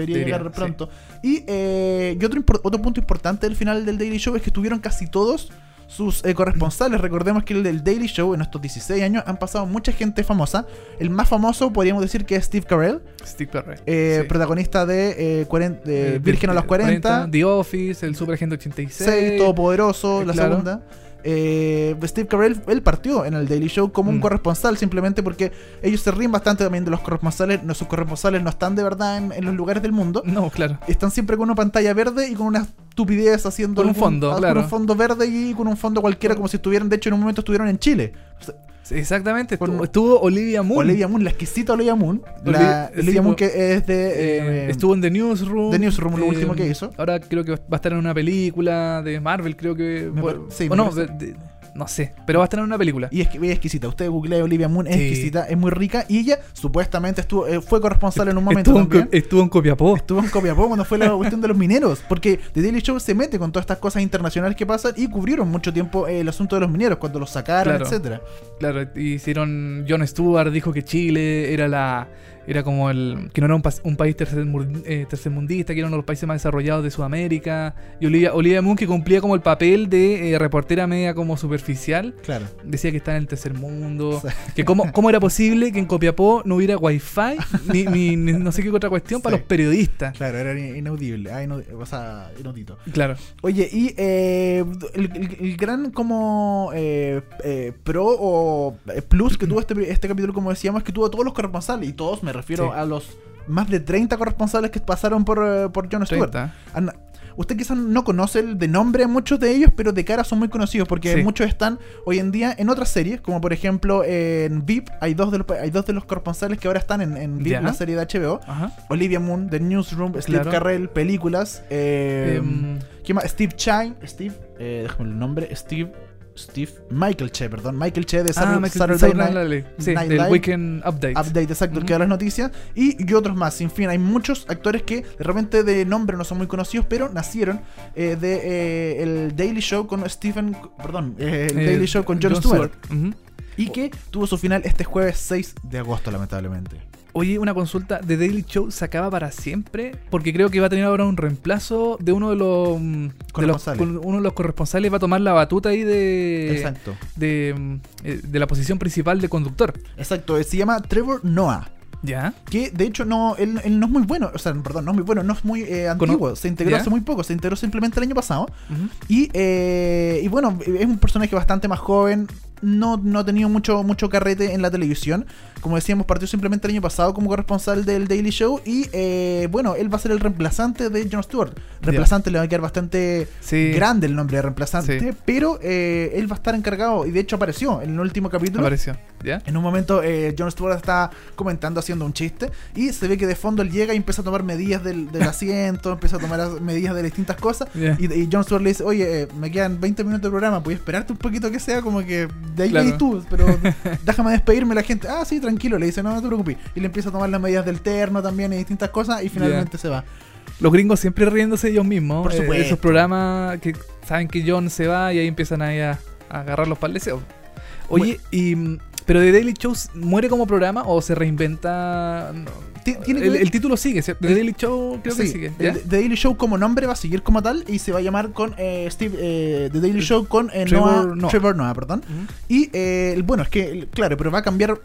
Speaker 2: Debería.
Speaker 3: Debería, llegar
Speaker 2: sí.
Speaker 3: pronto. Y, eh, y otro, otro punto importante del final del Daily Show es que estuvieron casi todos sus eh, corresponsales. Recordemos que el del Daily Show en estos 16 años han pasado mucha gente famosa. El más famoso podríamos decir que es Steve Carell,
Speaker 2: Steve Carell.
Speaker 3: eh,
Speaker 2: Sí.
Speaker 3: protagonista de, eh, Virgen a los 40,
Speaker 2: The Office, el Super Agente 86.
Speaker 3: 6, Todopoderoso, la
Speaker 2: claro.
Speaker 3: segunda. Eh, Steve Carell, él partió en el Daily Show como un
Speaker 2: Mm.
Speaker 3: corresponsal simplemente porque ellos se ríen bastante también de los corresponsales. No, sus corresponsales no están de verdad en, en los lugares del mundo.
Speaker 2: No, claro.
Speaker 3: Están siempre con una pantalla verde y con una estupidez haciendo
Speaker 2: Con un
Speaker 3: algún-
Speaker 2: fondo,
Speaker 3: ah,
Speaker 2: claro.
Speaker 3: Con un fondo verde y con un fondo cualquiera, como si estuvieran, de hecho, en un momento estuvieron en Chile.
Speaker 2: Exactamente. Estuvo, estuvo Olivia Moon.
Speaker 3: Olivia Moon, la exquisita Olivia Moon.
Speaker 2: Oli-
Speaker 3: La,
Speaker 2: sí,
Speaker 3: Olivia Moon que es de.
Speaker 2: Eh,
Speaker 3: eh,
Speaker 2: estuvo en The Newsroom.
Speaker 3: The Newsroom, lo último que hizo.
Speaker 2: Ahora creo que va a estar en una película de Marvel, creo que.
Speaker 3: Me sí,
Speaker 2: o
Speaker 3: me
Speaker 2: no,
Speaker 3: parece.
Speaker 2: de- de- no sé. Pero va a estar en una película.
Speaker 3: Y es, que- es exquisita. Usted googlea Olivia Moon, es
Speaker 2: Sí.
Speaker 3: exquisita, es muy rica. Y ella supuestamente estuvo, eh, fue corresponsal en un momento
Speaker 2: estuvo, en,
Speaker 3: también.
Speaker 2: Estuvo en Copiapó.
Speaker 3: Estuvo en Copiapó cuando fue la cuestión de los mineros. Porque The Daily Show se mete con todas estas cosas internacionales que pasan y cubrieron mucho tiempo eh, el asunto de los mineros, cuando los sacaron,
Speaker 2: Claro.
Speaker 3: etcétera.
Speaker 2: Claro, hicieron. Jon Stewart dijo que Chile era la. Era como el. que no era un, un país tercermur- eh, tercermundista, que era uno de los países más desarrollados de Sudamérica. Y Olivia, Olivia Moon, que cumplía como el papel de eh, reportera media como superficial,
Speaker 3: Claro.
Speaker 2: decía que está en el tercer mundo. Que cómo, cómo era posible que en Copiapó no hubiera wifi ni, ni, ni no sé qué otra cuestión para los periodistas.
Speaker 3: Claro, era in- inaudible. Ah, inaudi- o sea, inaudito.
Speaker 2: Claro.
Speaker 3: Oye, y eh, el, el- el gran como eh, eh, pro o plus que tuvo este, este capítulo, como decíamos, es que tuvo a todos los corresponsales. Y todos me refiero
Speaker 2: Sí.
Speaker 3: a los más de 30 corresponsales que pasaron por, eh, por Jon Stewart.
Speaker 2: 30.
Speaker 3: An- Usted quizás no conoce de nombre a muchos de ellos, pero de cara son muy conocidos porque
Speaker 2: Sí.
Speaker 3: muchos están hoy en día en otras series, como por ejemplo en VIP, hay dos de los, hay dos de los corresponsales que ahora están en, en VIP,
Speaker 2: Ya.
Speaker 3: la serie de HBO.
Speaker 2: Ajá.
Speaker 3: Olivia Moon, The Newsroom, Steve
Speaker 2: Claro.
Speaker 3: Carrell, películas. eh,
Speaker 2: Em,
Speaker 3: ¿Qué más? Steve Chai. Steve, eh, déjame el nombre. Steve. Steve. Michael Che, perdón. Michael Che de
Speaker 2: ah,
Speaker 3: Saturday,
Speaker 2: Michael-
Speaker 3: Saturday
Speaker 2: Saturday
Speaker 3: Night
Speaker 2: Night Live. Sí,
Speaker 3: Night
Speaker 2: del
Speaker 3: Live.
Speaker 2: Weekend Update.
Speaker 3: Update, exacto, el que da las noticias. Y, y otros más. Sin fin, hay muchos actores que de repente de nombre no son muy conocidos, pero nacieron eh, de eh, el Daily Show con Stephen. Perdón, eh, el
Speaker 2: Eh,
Speaker 3: Daily Show con Jon Stewart. Y que tuvo su final este jueves 6 de agosto, lamentablemente.
Speaker 2: Oye, una consulta, ¿The Daily Show se acaba para siempre? Porque creo que va a tener ahora un reemplazo de uno de los, mm, de los- uno de los corresponsales va a tomar la batuta ahí de
Speaker 3: Exacto.
Speaker 2: de, mm, eh, de la posición principal de conductor.
Speaker 3: Exacto. eh, Se llama Trevor Noah.
Speaker 2: ¿Ya?
Speaker 3: Que de hecho no, él, él no es muy bueno, o sea, perdón, no es muy bueno, no es muy eh, antiguo, se integró
Speaker 2: ¿Ya?
Speaker 3: hace muy poco, se integró simplemente el año pasado. Y, eh, y bueno, es un personaje bastante más joven, no, no ha tenido mucho, mucho carrete en la televisión. Como decíamos, partió simplemente el año pasado como corresponsal del Daily Show. Y eh, bueno, él va a ser el reemplazante de Jon Stewart. Reemplazante le va a quedar bastante
Speaker 2: Sí.
Speaker 3: grande el nombre de reemplazante,
Speaker 2: Sí.
Speaker 3: pero eh, él va a estar encargado, y de hecho apareció en el último capítulo.
Speaker 2: Apareció. ¿Ya?
Speaker 3: En un momento, eh, Jon Stewart está comentando, haciendo un chiste, y se ve que de fondo él llega y empieza a tomar medidas del, del asiento, empieza a tomar as- medidas de distintas cosas.
Speaker 2: Ya.
Speaker 3: Y, y Jon Stewart le dice: Oye, eh, me quedan 20 minutos de programa, ¿puedes esperarte un poquito que sea? Como que de ahí
Speaker 2: Claro.
Speaker 3: tú, pero déjame despedirme. La gente, ah, sí, tranquilo, le dice: No, no te preocupes. Y le empieza a tomar las medidas del terno también y distintas cosas, y finalmente se va.
Speaker 2: Los gringos siempre riéndose ellos mismos.
Speaker 3: Por
Speaker 2: eh,
Speaker 3: supuesto.
Speaker 2: esos programas que saben que John se va y ahí empiezan ahí a, a agarrar los paldeseos. Oye, y mm, pero The Daily Show muere como programa o se reinventa.
Speaker 3: Tiene que
Speaker 2: el, el título sigue, ¿cierto? The Daily Show creo que
Speaker 3: Sí,
Speaker 2: sigue.
Speaker 3: el
Speaker 2: ¿ya?
Speaker 3: The Daily Show como nombre va a seguir como tal y se va a llamar con eh, Steve eh, The Daily Show con eh,
Speaker 2: Trevor
Speaker 3: Noah,
Speaker 2: Noah.
Speaker 3: Trevor Noah, perdón.
Speaker 2: Ujú.
Speaker 3: Y eh, bueno, es que, claro, pero va a cambiar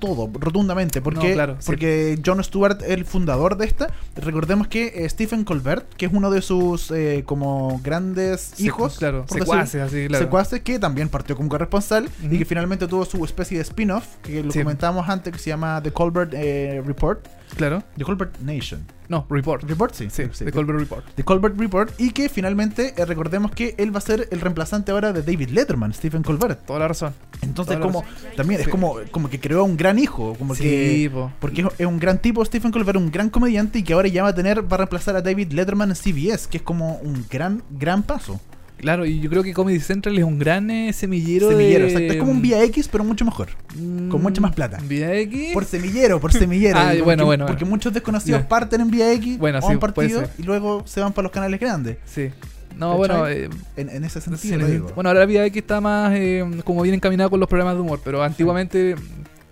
Speaker 3: todo, rotundamente, porque,
Speaker 2: No, claro, sí.
Speaker 3: porque Jon Stewart, el fundador de esta, recordemos que eh, Stephen Colbert, que es uno de sus eh, como grandes hijos,
Speaker 2: claro,
Speaker 3: decir-
Speaker 2: secuaces, así, claro.
Speaker 3: secuaces, que también partió como corresponsal
Speaker 2: Ujú.
Speaker 3: y que finalmente tuvo su especie de spin-off, que lo
Speaker 2: Sí.
Speaker 3: comentábamos antes, que se llama The Colbert eh, Report,
Speaker 2: Claro.
Speaker 3: The Colbert Nation.
Speaker 2: No, Report.
Speaker 3: Report, sí,
Speaker 2: Sí,
Speaker 3: sí,
Speaker 2: The Colbert Report.
Speaker 3: The Colbert Report y que finalmente eh, recordemos que él va a ser el reemplazante ahora de David Letterman, Stephen Colbert.
Speaker 2: Toda la razón.
Speaker 3: Entonces
Speaker 2: Toda
Speaker 3: como
Speaker 2: razón.
Speaker 3: también es como, como que creó un gran hijo, como
Speaker 2: Sí,
Speaker 3: que
Speaker 2: po.
Speaker 3: porque es un gran tipo Stephen Colbert, un gran comediante y que ahora ya va a tener va a reemplazar a David Letterman en CBS, que es como un gran gran paso.
Speaker 2: Claro, y yo creo que Comedy Central es un gran eh, semillero,
Speaker 3: semillero,
Speaker 2: de...
Speaker 3: exacto, es como un Vía X pero mucho mejor.
Speaker 2: Mm,
Speaker 3: con mucha más plata.
Speaker 2: Vía X.
Speaker 3: Por semillero, por semillero.
Speaker 2: Ah,
Speaker 3: Porque-
Speaker 2: bueno, bueno,
Speaker 3: Porque
Speaker 2: bueno.
Speaker 3: muchos desconocidos parten en Vía X
Speaker 2: Bueno, sí,
Speaker 3: un partido y luego se van para los canales grandes.
Speaker 2: Sí. No, bueno, eh,
Speaker 3: En, en ese sentido
Speaker 2: sí,
Speaker 3: lo digo.
Speaker 2: bueno, ahora Vía X está más eh, como bien encaminado con los programas de humor, pero antiguamente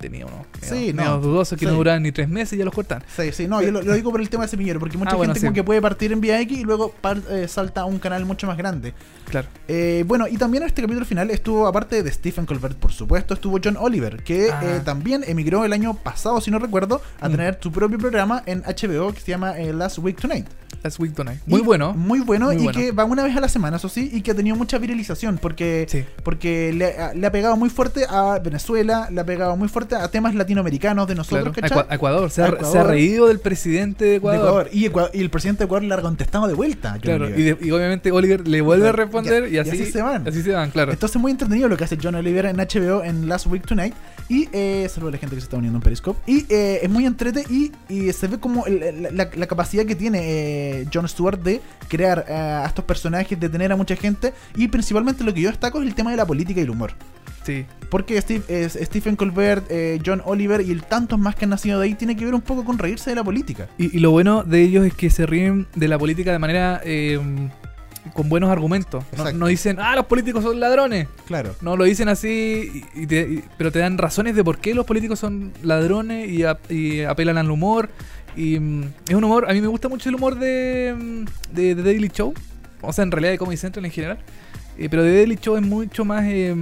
Speaker 2: tenía unos
Speaker 3: Sí,
Speaker 2: medio,
Speaker 3: no.
Speaker 2: dudosos que
Speaker 3: Sí.
Speaker 2: no duraban ni tres meses y ya los cortan.
Speaker 3: Sí, sí, no, yo lo, lo digo por el tema de semillero, porque mucha
Speaker 2: Ah, bueno,
Speaker 3: gente
Speaker 2: sí.
Speaker 3: como que puede partir en vía X y luego par- eh, salta a un canal mucho más grande.
Speaker 2: Claro.
Speaker 3: Eh, bueno, y también en este capítulo final estuvo, aparte de Stephen Colbert, por supuesto, estuvo John Oliver, que
Speaker 2: Ah.
Speaker 3: eh, también emigró el año pasado, si no recuerdo, a
Speaker 2: Mm.
Speaker 3: tener su propio programa en HBO que se llama Last Week Tonight.
Speaker 2: Last Week Tonight. Muy
Speaker 3: Y-
Speaker 2: bueno.
Speaker 3: Muy bueno,
Speaker 2: Muy
Speaker 3: y
Speaker 2: bueno.
Speaker 3: que va una vez a la semana, eso sí, y que ha tenido mucha viralización, porque,
Speaker 2: Sí.
Speaker 3: porque le, ha- le ha pegado muy fuerte a Venezuela, le ha pegado muy fuerte a temas latinoamericanos de nosotros,
Speaker 2: Claro.
Speaker 3: ¿cachai?
Speaker 2: Ecua- Ecuador. Se ha,
Speaker 3: Ecuador.
Speaker 2: se ha reído del presidente de
Speaker 3: De
Speaker 2: Ecuador.
Speaker 3: Ecuador. Y, el presidente de Ecuador le ha contestado de vuelta. John
Speaker 2: Claro, y, de- y obviamente Oliver le vuelve a responder
Speaker 3: Y-
Speaker 2: así,
Speaker 3: se van.
Speaker 2: Así se van, claro.
Speaker 3: Entonces muy entretenido lo que hace John Oliver en HBO en Last Week Tonight. Y eh, saludo a la gente que se está uniendo en Periscope. Y eh, es muy entrete y, y se ve como el- la, la capacidad que tiene eh, Jon Stewart de crear eh, a estos personajes, de tener a mucha gente. Y principalmente lo que yo destaco es el tema de la política y el humor.
Speaker 2: Sí.
Speaker 3: Porque Steve, es- Stephen Colbert, eh, John Oliver y el tantos más que han nacido de ahí tiene que ver un poco con reírse de la política.
Speaker 2: Y, y lo bueno de ellos es que se ríen de la política de manera eh, con buenos argumentos. No, no dicen, ah, los políticos son ladrones.
Speaker 3: Claro.
Speaker 2: No, lo dicen así, y- te- y- pero te dan razones de por qué los políticos son ladrones y, ap- y apelan al humor. Y mm, es un humor, a mí me gusta mucho el humor de, mm, de, de Daily Show, o sea, en realidad de Comedy Central en general. Eh, pero de Daily Show es mucho más, eh,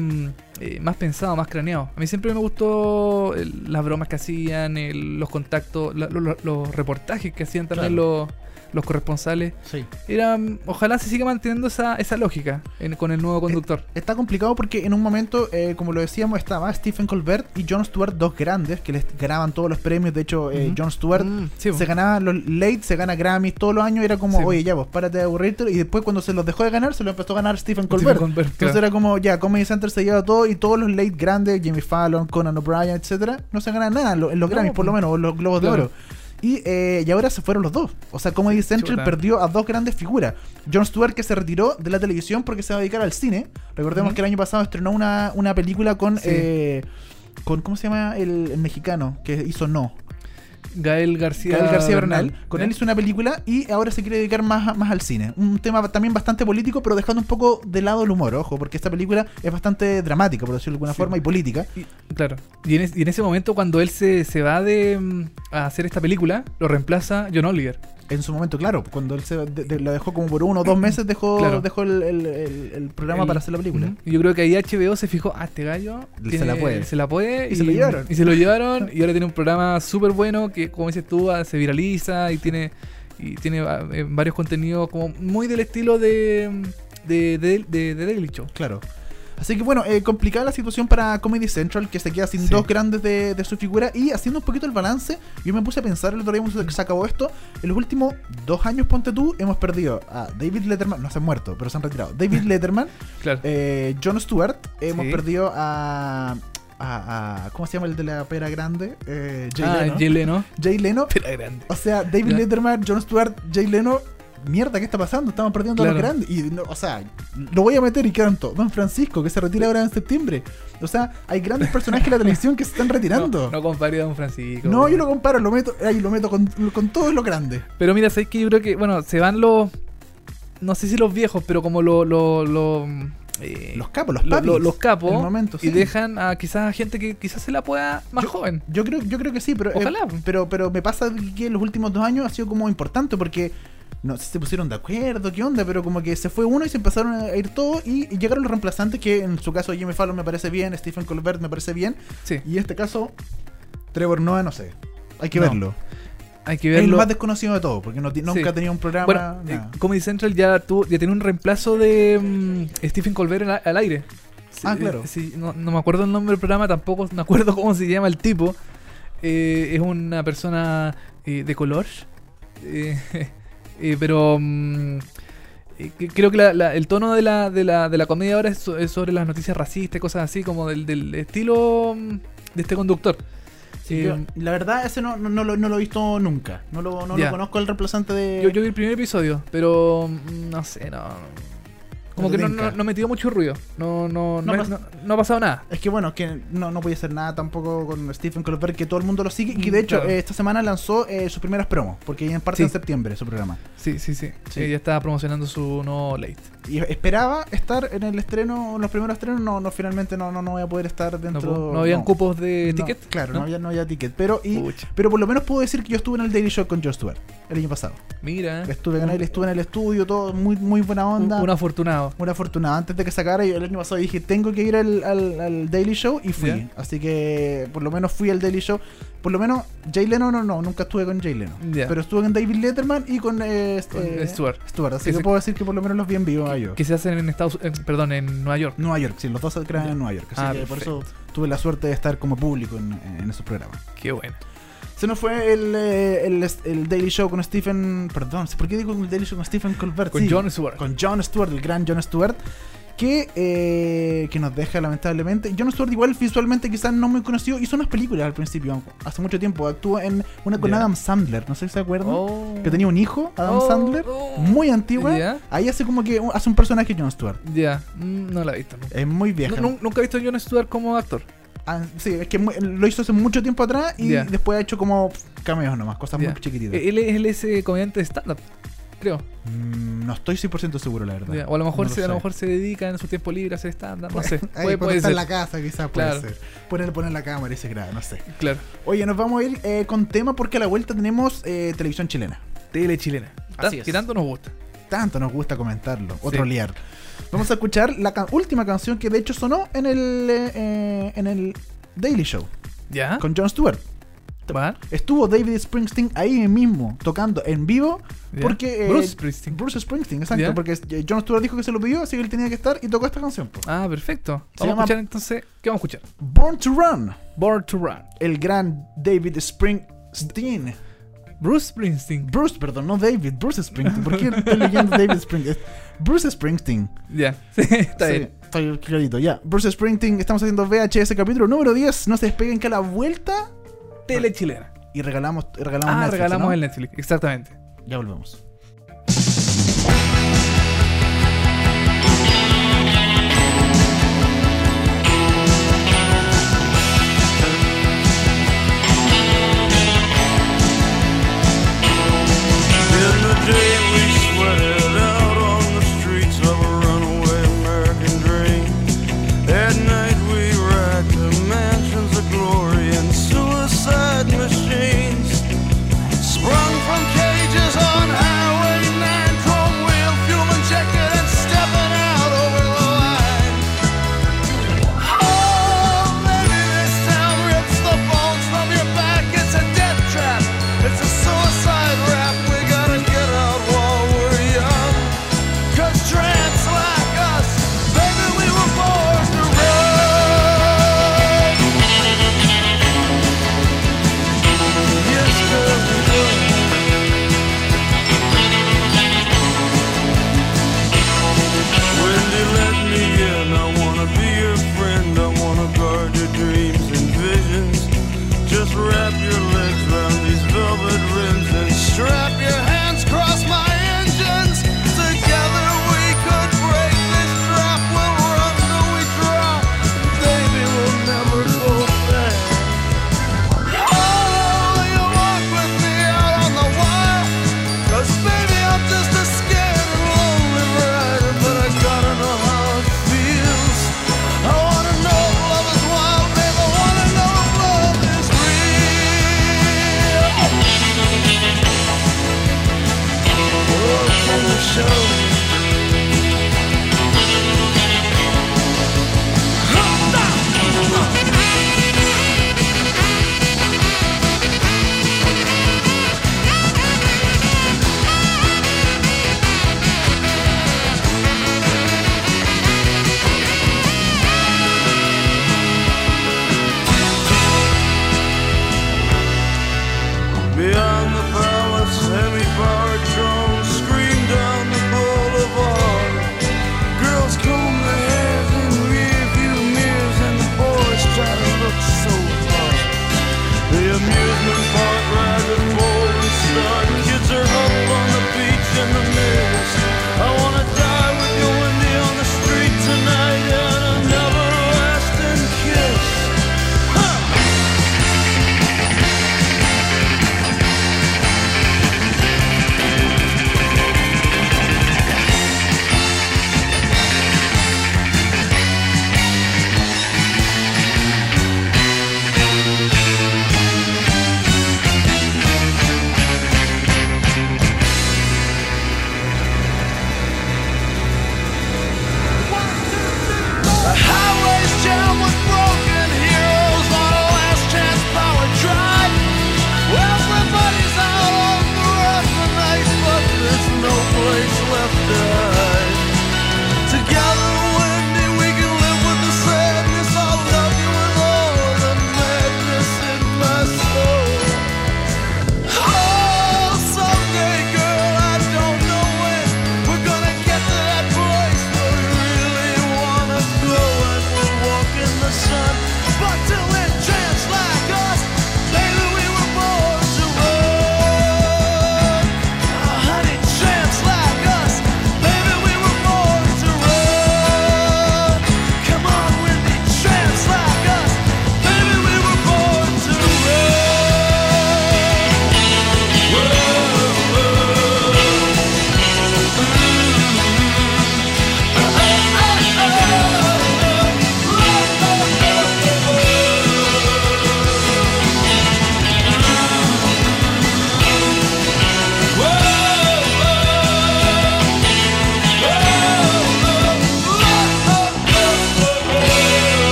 Speaker 2: eh, más pensado, más craneado. A mí siempre me gustó el- las bromas que hacían, el- los contactos, la- lo- lo- los reportajes que hacían también los, los corresponsales.
Speaker 3: Sí.
Speaker 2: Era, mm, ojalá se siga manteniendo esa, esa lógica en- con el nuevo conductor.
Speaker 3: Está complicado porque en un momento, eh, como lo decíamos, estaba Stephen Colbert y Jon Stewart, dos grandes que les ganaban todos los premios. De hecho, eh. Jon Stewart
Speaker 2: Mm, sí,
Speaker 3: se ganaba los late, se gana Grammys todos los años. Era como,
Speaker 2: Sí.
Speaker 3: oye, ya, pues párate de aburrirte. Y después, cuando se los dejó de ganar, se lo empezó a ganar Stephen
Speaker 2: Stephen
Speaker 3: Colbert.
Speaker 2: Colbert,
Speaker 3: Entonces
Speaker 2: claro.
Speaker 3: era como, ya, Comedy Center se lleva todo y todos los late grandes, Jimmy Fallon, Conan O'Brien, etcétera, no se ganan nada en los, en los
Speaker 2: No,
Speaker 3: Grammys, por lo menos, o los Globos de. Oro. Y, eh, y ahora se fueron los dos. O sea, Comedy Central
Speaker 2: Chuta.
Speaker 3: perdió a dos grandes figuras. Jon Stewart que se retiró de la televisión porque se va a dedicar al cine. Recordemos que el año pasado estrenó una, una película con...
Speaker 2: Sí.
Speaker 3: eh, con ¿Cómo se llama el, el mexicano que hizo No?
Speaker 2: Gael García,
Speaker 3: Gael García Bernal. Con él hizo una película y ahora se quiere dedicar más, más al cine. Un tema también bastante político, pero dejando un poco de lado el humor, ojo, porque esta película es bastante dramática, por decirlo de alguna
Speaker 2: Sí.
Speaker 3: forma, y política.
Speaker 2: Y- claro. Y en, es- y en ese momento, cuando él se, se va de mm, a hacer esta película, lo reemplaza John Oliver.
Speaker 3: En su momento, claro, cuando él se de- de- la dejó como por uno o dos meses, dejó,
Speaker 2: Claro.
Speaker 3: dejó el, el- el- el programa
Speaker 2: El-
Speaker 3: para hacer la película.
Speaker 2: Yo creo que ahí HBO se fijó, ah, este gallo
Speaker 3: Se la puede.
Speaker 2: Se la puede.
Speaker 3: Y se lo llevaron.
Speaker 2: Y se lo llevaron. y ahora tiene un programa súper bueno que, como dices tú, ah, se viraliza y tiene y tiene ah, eh, varios contenidos como muy del estilo de, de, de, de- de Daily Show.
Speaker 3: Claro. Así que bueno, eh, complicada la situación para Comedy Central, que se queda sin
Speaker 2: Sí.
Speaker 3: dos grandes de, de su figura. Y haciendo un poquito el balance, yo me puse a pensar el otro día cuando se acabó esto. En los últimos dos años, ponte tú, hemos perdido a David Letterman, no se han muerto, pero se han retirado. David Letterman,
Speaker 2: Claro.
Speaker 3: eh, Jon Stewart, hemos
Speaker 2: Sí.
Speaker 3: perdido a, a, a- ¿Cómo se llama el de la pera grande? Eh, Jay
Speaker 2: ah,
Speaker 3: Leno.
Speaker 2: Jay Leno.
Speaker 3: Jay Leno.
Speaker 2: Era grande.
Speaker 3: O sea, David
Speaker 2: Ya.
Speaker 3: Letterman, Jon Stewart, Jay Leno. Mierda, ¿qué está pasando? Estamos perdiendo a los
Speaker 2: Claro.
Speaker 3: grandes. Y, no, o sea, lo voy a meter y quedan todos. Don Francisco, que se retira ahora en septiembre. O sea, hay grandes personajes de la televisión que se están retirando.
Speaker 2: No, no compare a Don Francisco.
Speaker 3: No, yo lo comparo, lo meto, ahí lo meto con, con todos los grandes.
Speaker 2: Pero mira, sabes que yo creo que, bueno, se van los. No sé si los viejos, pero como los. Los, los, eh,
Speaker 3: Los capos, los
Speaker 2: lo-
Speaker 3: papis.
Speaker 2: lo- los capos.
Speaker 3: momento, sí.
Speaker 2: Y dejan a quizás a gente que quizás se la pueda más
Speaker 3: Yo-
Speaker 2: joven.
Speaker 3: Yo creo, yo creo que sí, pero, eh,
Speaker 2: Ojalá.
Speaker 3: pero, pero me pasa que en los últimos dos años ha sido como importante porque no sé si se pusieron de acuerdo, qué onda, pero como que se fue uno y se empezaron a ir todos y, llegaron los reemplazantes que en su caso Jimmy Fallon me parece bien, Stephen Colbert me parece bien
Speaker 2: Sí,
Speaker 3: y en este caso Trevor Noah no sé. Hay que
Speaker 2: No,
Speaker 3: verlo.
Speaker 2: hay que
Speaker 3: Es el
Speaker 2: verlo.
Speaker 3: más desconocido de todo, porque no nunca
Speaker 2: Sí.
Speaker 3: tenido un programa.
Speaker 2: Bueno, eh,
Speaker 3: nada.
Speaker 2: Comedy Central ya, tuvo, ya tiene un reemplazo de mm, Stephen Colbert al, al aire. Sí,
Speaker 3: Ah, claro.
Speaker 2: sí, no, no me acuerdo el nombre del programa, tampoco me acuerdo cómo se llama el tipo. Eh, es una persona eh, de color. Eh, eh, pero mm, eh, creo que la- la- el tono de la, de, la, de la comedia ahora es, so- es sobre las noticias racistas, y cosas así, como del, del estilo mm, de este conductor.
Speaker 3: Sí,
Speaker 2: Eh,
Speaker 3: yo- la verdad, ese no, no, no lo, no lo he visto nunca. No lo, no lo conozco el reemplazante de.
Speaker 2: Yo, yo vi el primer episodio, pero mm, no sé, no. Como que no, no, no metido mucho ruido. No, no,
Speaker 3: No
Speaker 2: no,
Speaker 3: pas-
Speaker 2: no- no ha pasado nada.
Speaker 3: Es que bueno, que no, no podía hacer nada tampoco con Stephen Colbert, que todo el mundo lo sigue. Y de hecho,
Speaker 2: Claro.
Speaker 3: eh, esta semana lanzó eh, sus primeras promos, porque en parte
Speaker 2: Sí.
Speaker 3: en septiembre su programa.
Speaker 2: Sí, sí, sí.
Speaker 3: Sí.
Speaker 2: Ella estaba promocionando su nuevo late.
Speaker 3: Y esperaba estar en el estreno, en los primeros estrenos. No, no finalmente no, no, no voy a poder estar
Speaker 2: No,
Speaker 3: dentro.
Speaker 2: no habían
Speaker 3: no.
Speaker 2: cupos de
Speaker 3: No,
Speaker 2: ticket.
Speaker 3: claro, no, había, no había ticket. Pero, y,
Speaker 2: Pucha.
Speaker 3: pero por lo menos puedo decir que yo estuve en el Daily Show con Joe Stewart el año pasado.
Speaker 2: Mira.
Speaker 3: Estuve con él, estuve en el estudio, todo muy, muy buena
Speaker 2: Un,
Speaker 3: onda.
Speaker 2: un afortunado.
Speaker 3: Muy afortunado. Antes de que sacara, yo el año pasado dije, tengo que ir al, al- al Daily Show y fui. Así que por lo menos fui al Daily Show. Por lo menos Jay Leno no, no, nunca estuve con Jay Leno.
Speaker 2: Ya.
Speaker 3: Pero estuve con David Letterman y con, eh,
Speaker 2: Con
Speaker 3: eh,
Speaker 2: Stewart.
Speaker 3: Stewart. Así
Speaker 2: Que
Speaker 3: que
Speaker 2: se-
Speaker 3: puedo decir que por lo menos los vi en vivo a ellos.
Speaker 2: Que se hacen en Estados en- perdón, en Nueva York.
Speaker 3: Nueva York, sí, los dos se crean
Speaker 2: Ya.
Speaker 3: en Nueva York. Así
Speaker 2: Ah,
Speaker 3: que por
Speaker 2: perfecto.
Speaker 3: eso tuve la suerte de estar como público en, en esos programas.
Speaker 2: Qué bueno.
Speaker 3: Se nos fue el, eh, el, el Daily Show con Stephen. Perdón, ¿por qué digo el Daily Show con Stephen Colbert?
Speaker 2: Con
Speaker 3: Sí,
Speaker 2: Jon Stewart.
Speaker 3: Con Jon Stewart, el gran Jon Stewart. Que, eh, que nos deja lamentablemente. Jon Stewart, igual visualmente, quizás no muy conocido. Hizo unas películas al principio, hace mucho tiempo. Actuó en una con. Adam Sandler, no sé si se acuerdan.
Speaker 2: Oh.
Speaker 3: Que tenía un hijo, Adam
Speaker 2: Oh,
Speaker 3: Sandler,
Speaker 2: oh.
Speaker 3: muy antigua. Ahí hace como que hace un personaje Jon Stewart.
Speaker 2: Ya. Mm, No la he visto.
Speaker 3: Es muy vieja.
Speaker 2: Nu- nu- Nunca he visto a Jon Stewart como actor.
Speaker 3: Ah, sí, es que lo hizo hace mucho tiempo atrás y después ha hecho como cameos nomás, cosas muy chiquititas.
Speaker 2: Él es, él es eh, comediante de stand-up, creo.
Speaker 3: Mm, no estoy 100% seguro, la verdad.
Speaker 2: O a lo mejor
Speaker 3: No
Speaker 2: se, a lo mejor se dedica en su tiempo libre a hacer stand-up. No sé.
Speaker 3: Ahí,
Speaker 2: Puede, ser.
Speaker 3: en la casa, quizás puede
Speaker 2: Claro.
Speaker 3: ser. Poner, poner la cámara y se graba, no sé.
Speaker 2: Claro.
Speaker 3: Oye, nos vamos a ir eh, con tema porque a la vuelta tenemos eh, televisión chilena.
Speaker 2: Tele chilena.
Speaker 3: Así es.
Speaker 2: Que tanto nos gusta.
Speaker 3: Tanto nos gusta comentarlo o
Speaker 2: Sí.
Speaker 3: trolear. Vamos a escuchar la ca- última canción que de hecho sonó en el, eh, en el Daily Show
Speaker 2: ¿Ya?
Speaker 3: con Jon Stewart. Estuvo David Springsteen ahí mismo tocando en vivo porque... eh,
Speaker 2: Bruce Springsteen.
Speaker 3: Bruce Springsteen, exacto, porque Jon Stewart dijo que se lo pidió, así que él tenía que estar y tocó esta canción. po.
Speaker 2: Ah, perfecto.
Speaker 3: Se
Speaker 2: Vamos
Speaker 3: llama-
Speaker 2: a escuchar entonces. ¿Qué vamos a escuchar?
Speaker 3: Born to Run,
Speaker 2: Born to Run.
Speaker 3: el gran David Springsteen.
Speaker 2: Bruce Springsteen.
Speaker 3: Bruce, perdón, no David, Bruce Springsteen. ¿Por qué estoy leyendo David Springsteen? Bruce Springsteen.
Speaker 2: Ya. Sí, está
Speaker 3: Sí,
Speaker 2: bien.
Speaker 3: Clarito, ya. Bruce Springsteen, estamos haciendo VHS capítulo número 10. No se despeguen que a la vuelta
Speaker 2: Tele chilena.
Speaker 3: y regalamos, regalamos
Speaker 2: Ah,
Speaker 3: Netflix,
Speaker 2: regalamos
Speaker 3: ¿no?
Speaker 2: el Netflix. Exactamente.
Speaker 3: Ya volvemos.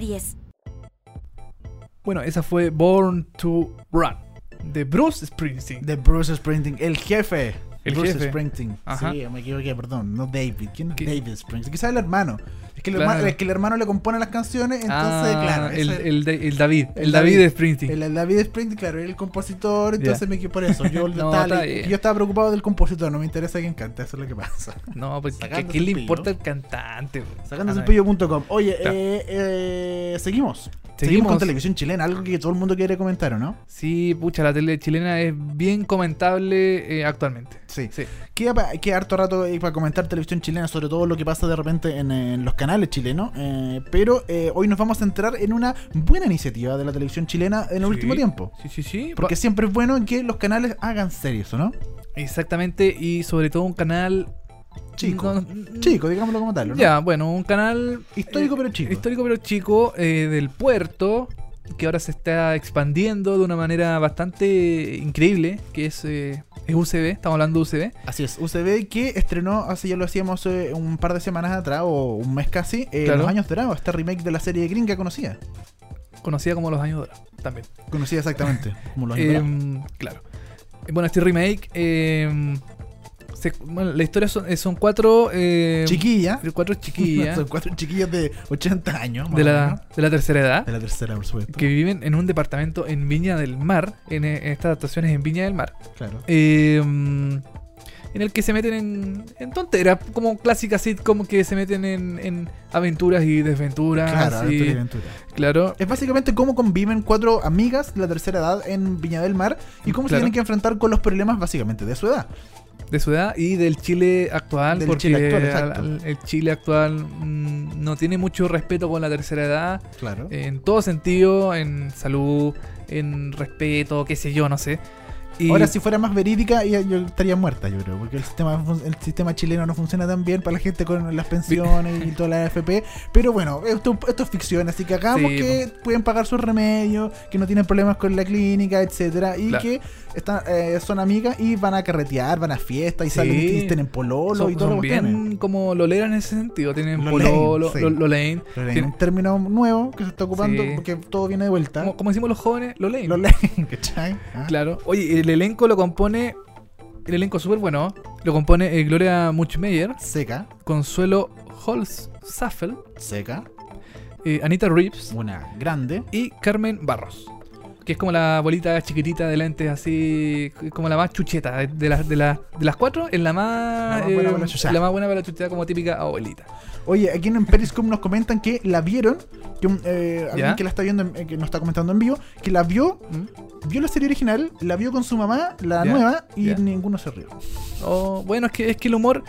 Speaker 1: Series.
Speaker 2: Bueno, esa fue Born to Run de Bruce Springsteen.
Speaker 3: De Bruce Springsteen, el jefe.
Speaker 2: El
Speaker 3: Bruce
Speaker 2: jefe.
Speaker 3: Springsteen.
Speaker 2: Ajá.
Speaker 3: Sí, me equivoqué, perdón. No David. ¿Quién es
Speaker 2: ¿Qué?
Speaker 3: David Springsteen? Quizás el hermano. Es que el,
Speaker 2: Claro.
Speaker 3: hermano, es que el hermano le compone las canciones, entonces,
Speaker 2: Ah,
Speaker 3: claro.
Speaker 2: el, el, el David, el, David,
Speaker 3: David.
Speaker 2: de Springsteen.
Speaker 3: el- el David Springsteen, claro, era el compositor, entonces me equivoqué por eso. Yo,
Speaker 2: No,
Speaker 3: estaba, yo estaba preocupado del compositor, no me interesa quién canta, eso es lo que pasa.
Speaker 2: No, pues ¿qué,
Speaker 3: Sacándose
Speaker 2: qué le importa el cantante? güey?
Speaker 3: Sacándose
Speaker 2: Ah,
Speaker 3: el pillo.com. Oye, eh, eh, seguimos. Seguimos. Con televisión chilena, algo que todo el mundo quiere comentar, ¿o no?
Speaker 2: Sí, pucha, la tele chilena es bien comentable eh, actualmente.
Speaker 3: Sí.
Speaker 2: Sí.
Speaker 3: Queda, pa- queda harto rato eh, para comentar televisión chilena, sobre todo lo que pasa de repente en, en los canales chilenos. eh, pero eh, hoy nos vamos a centrar en una buena iniciativa de la televisión chilena en el
Speaker 2: Sí.
Speaker 3: último tiempo.
Speaker 2: Sí, sí, sí.
Speaker 3: Porque siempre es bueno que los canales hagan series, ¿o no?
Speaker 2: Exactamente, y sobre todo un canal
Speaker 3: Chico.
Speaker 2: no-
Speaker 3: Chico, digámoslo como tal, ¿no?
Speaker 2: Ya, bueno, un canal
Speaker 3: Histórico
Speaker 2: eh,
Speaker 3: pero chico.
Speaker 2: Histórico pero chico eh, del puerto que ahora se está expandiendo de una manera bastante increíble, que es, eh, es UCB, estamos hablando de UCB.
Speaker 3: Así es, UCB que estrenó, hace ya lo hacíamos eh, un par de semanas atrás, o un mes casi, eh,
Speaker 2: Claro.
Speaker 3: Los Años Dorados, este remake de la serie gringa conocida.
Speaker 2: conocida como Los Años Dorados también.
Speaker 3: Conocida exactamente como Los Años Dorados.
Speaker 2: Em, claro. Eh, Bueno, este remake, em, se- bueno, la historia son, eh, son cuatro, em,
Speaker 3: Chiquilla.
Speaker 2: cuatro chiquillas
Speaker 3: Son cuatro chiquillas de 80 años.
Speaker 2: de la,
Speaker 3: menos.
Speaker 2: de la tercera edad.
Speaker 3: de la tercera, por supuesto.
Speaker 2: que viven en un departamento en Viña del Mar, en, eh, en estas adaptaciones en Viña del Mar,
Speaker 3: Claro.
Speaker 2: eh, mm, en el que se meten en, en tonteras, como clásicas sitcom que se meten en, en aventuras y desventuras.
Speaker 3: Claro,
Speaker 2: y-
Speaker 3: aventura y aventura.
Speaker 2: claro.
Speaker 3: Es básicamente cómo conviven cuatro amigas de la tercera edad en Viña del Mar y cómo se tienen que enfrentar con los problemas básicamente de su edad.
Speaker 2: De su edad y del Chile actual,
Speaker 3: Del
Speaker 2: porque
Speaker 3: Chile actual,
Speaker 2: al-
Speaker 3: exacto.
Speaker 2: al- el Chile actual mm, no tiene mucho respeto con la tercera edad,
Speaker 3: Claro.
Speaker 2: en todo sentido, en salud, en respeto, qué sé yo, no sé. Y
Speaker 3: Ahora, si fuera más verídica, yo estaría muerta, yo creo, porque el sistema, el sistema chileno no funciona tan bien para la gente con las pensiones y toda la AFP. Pero bueno, esto, esto es ficción, así que hagamos
Speaker 2: Sí,
Speaker 3: que pueden pagar sus remedios, que no tienen problemas con la clínica, etcétera Y
Speaker 2: Claro.
Speaker 3: que están, eh, son amigas y van a carretear, van a fiestas y
Speaker 2: Sí.
Speaker 3: salen y tienen pololo
Speaker 2: son,
Speaker 3: y todo
Speaker 2: son bien como lo leen en ese sentido, tienen
Speaker 3: Lo
Speaker 2: pololo,
Speaker 3: sí.
Speaker 2: lo, lo leen. Tienen-
Speaker 3: un término nuevo que se está ocupando porque todo viene de vuelta.
Speaker 2: como, como decimos los jóvenes, lo leen.
Speaker 3: Lo leen, ¿cachai? Ah,
Speaker 2: Claro. Oye, el elenco lo compone. El elenco súper bueno. Lo compone eh, Gloria Muchmeyer,
Speaker 3: Seca,
Speaker 2: Consuelo Holz-Saffel,
Speaker 3: seca,
Speaker 2: eh, Anita Reeves
Speaker 3: una grande.
Speaker 2: y Carmen Barros. Que es como la bolita chiquitita de lentes, así. como la más chucheta. De, de las- de, las- de las cuatro, es la más.
Speaker 3: La más buena
Speaker 2: eh,
Speaker 3: para la chucheta.
Speaker 2: la más buena para la chucheta, como típica abuelita.
Speaker 3: Oye, aquí en Periscope nos comentan que la vieron, que eh, alguien que la está viendo, en- eh, que nos está comentando en vivo, que la vio,
Speaker 2: ¿Mm?
Speaker 3: vio la serie original, la vio con su mamá, la
Speaker 2: ¿Ya?
Speaker 3: nueva, y
Speaker 2: ¿Ya?
Speaker 3: ninguno se rió.
Speaker 2: Oh, bueno, es que, es que el humor.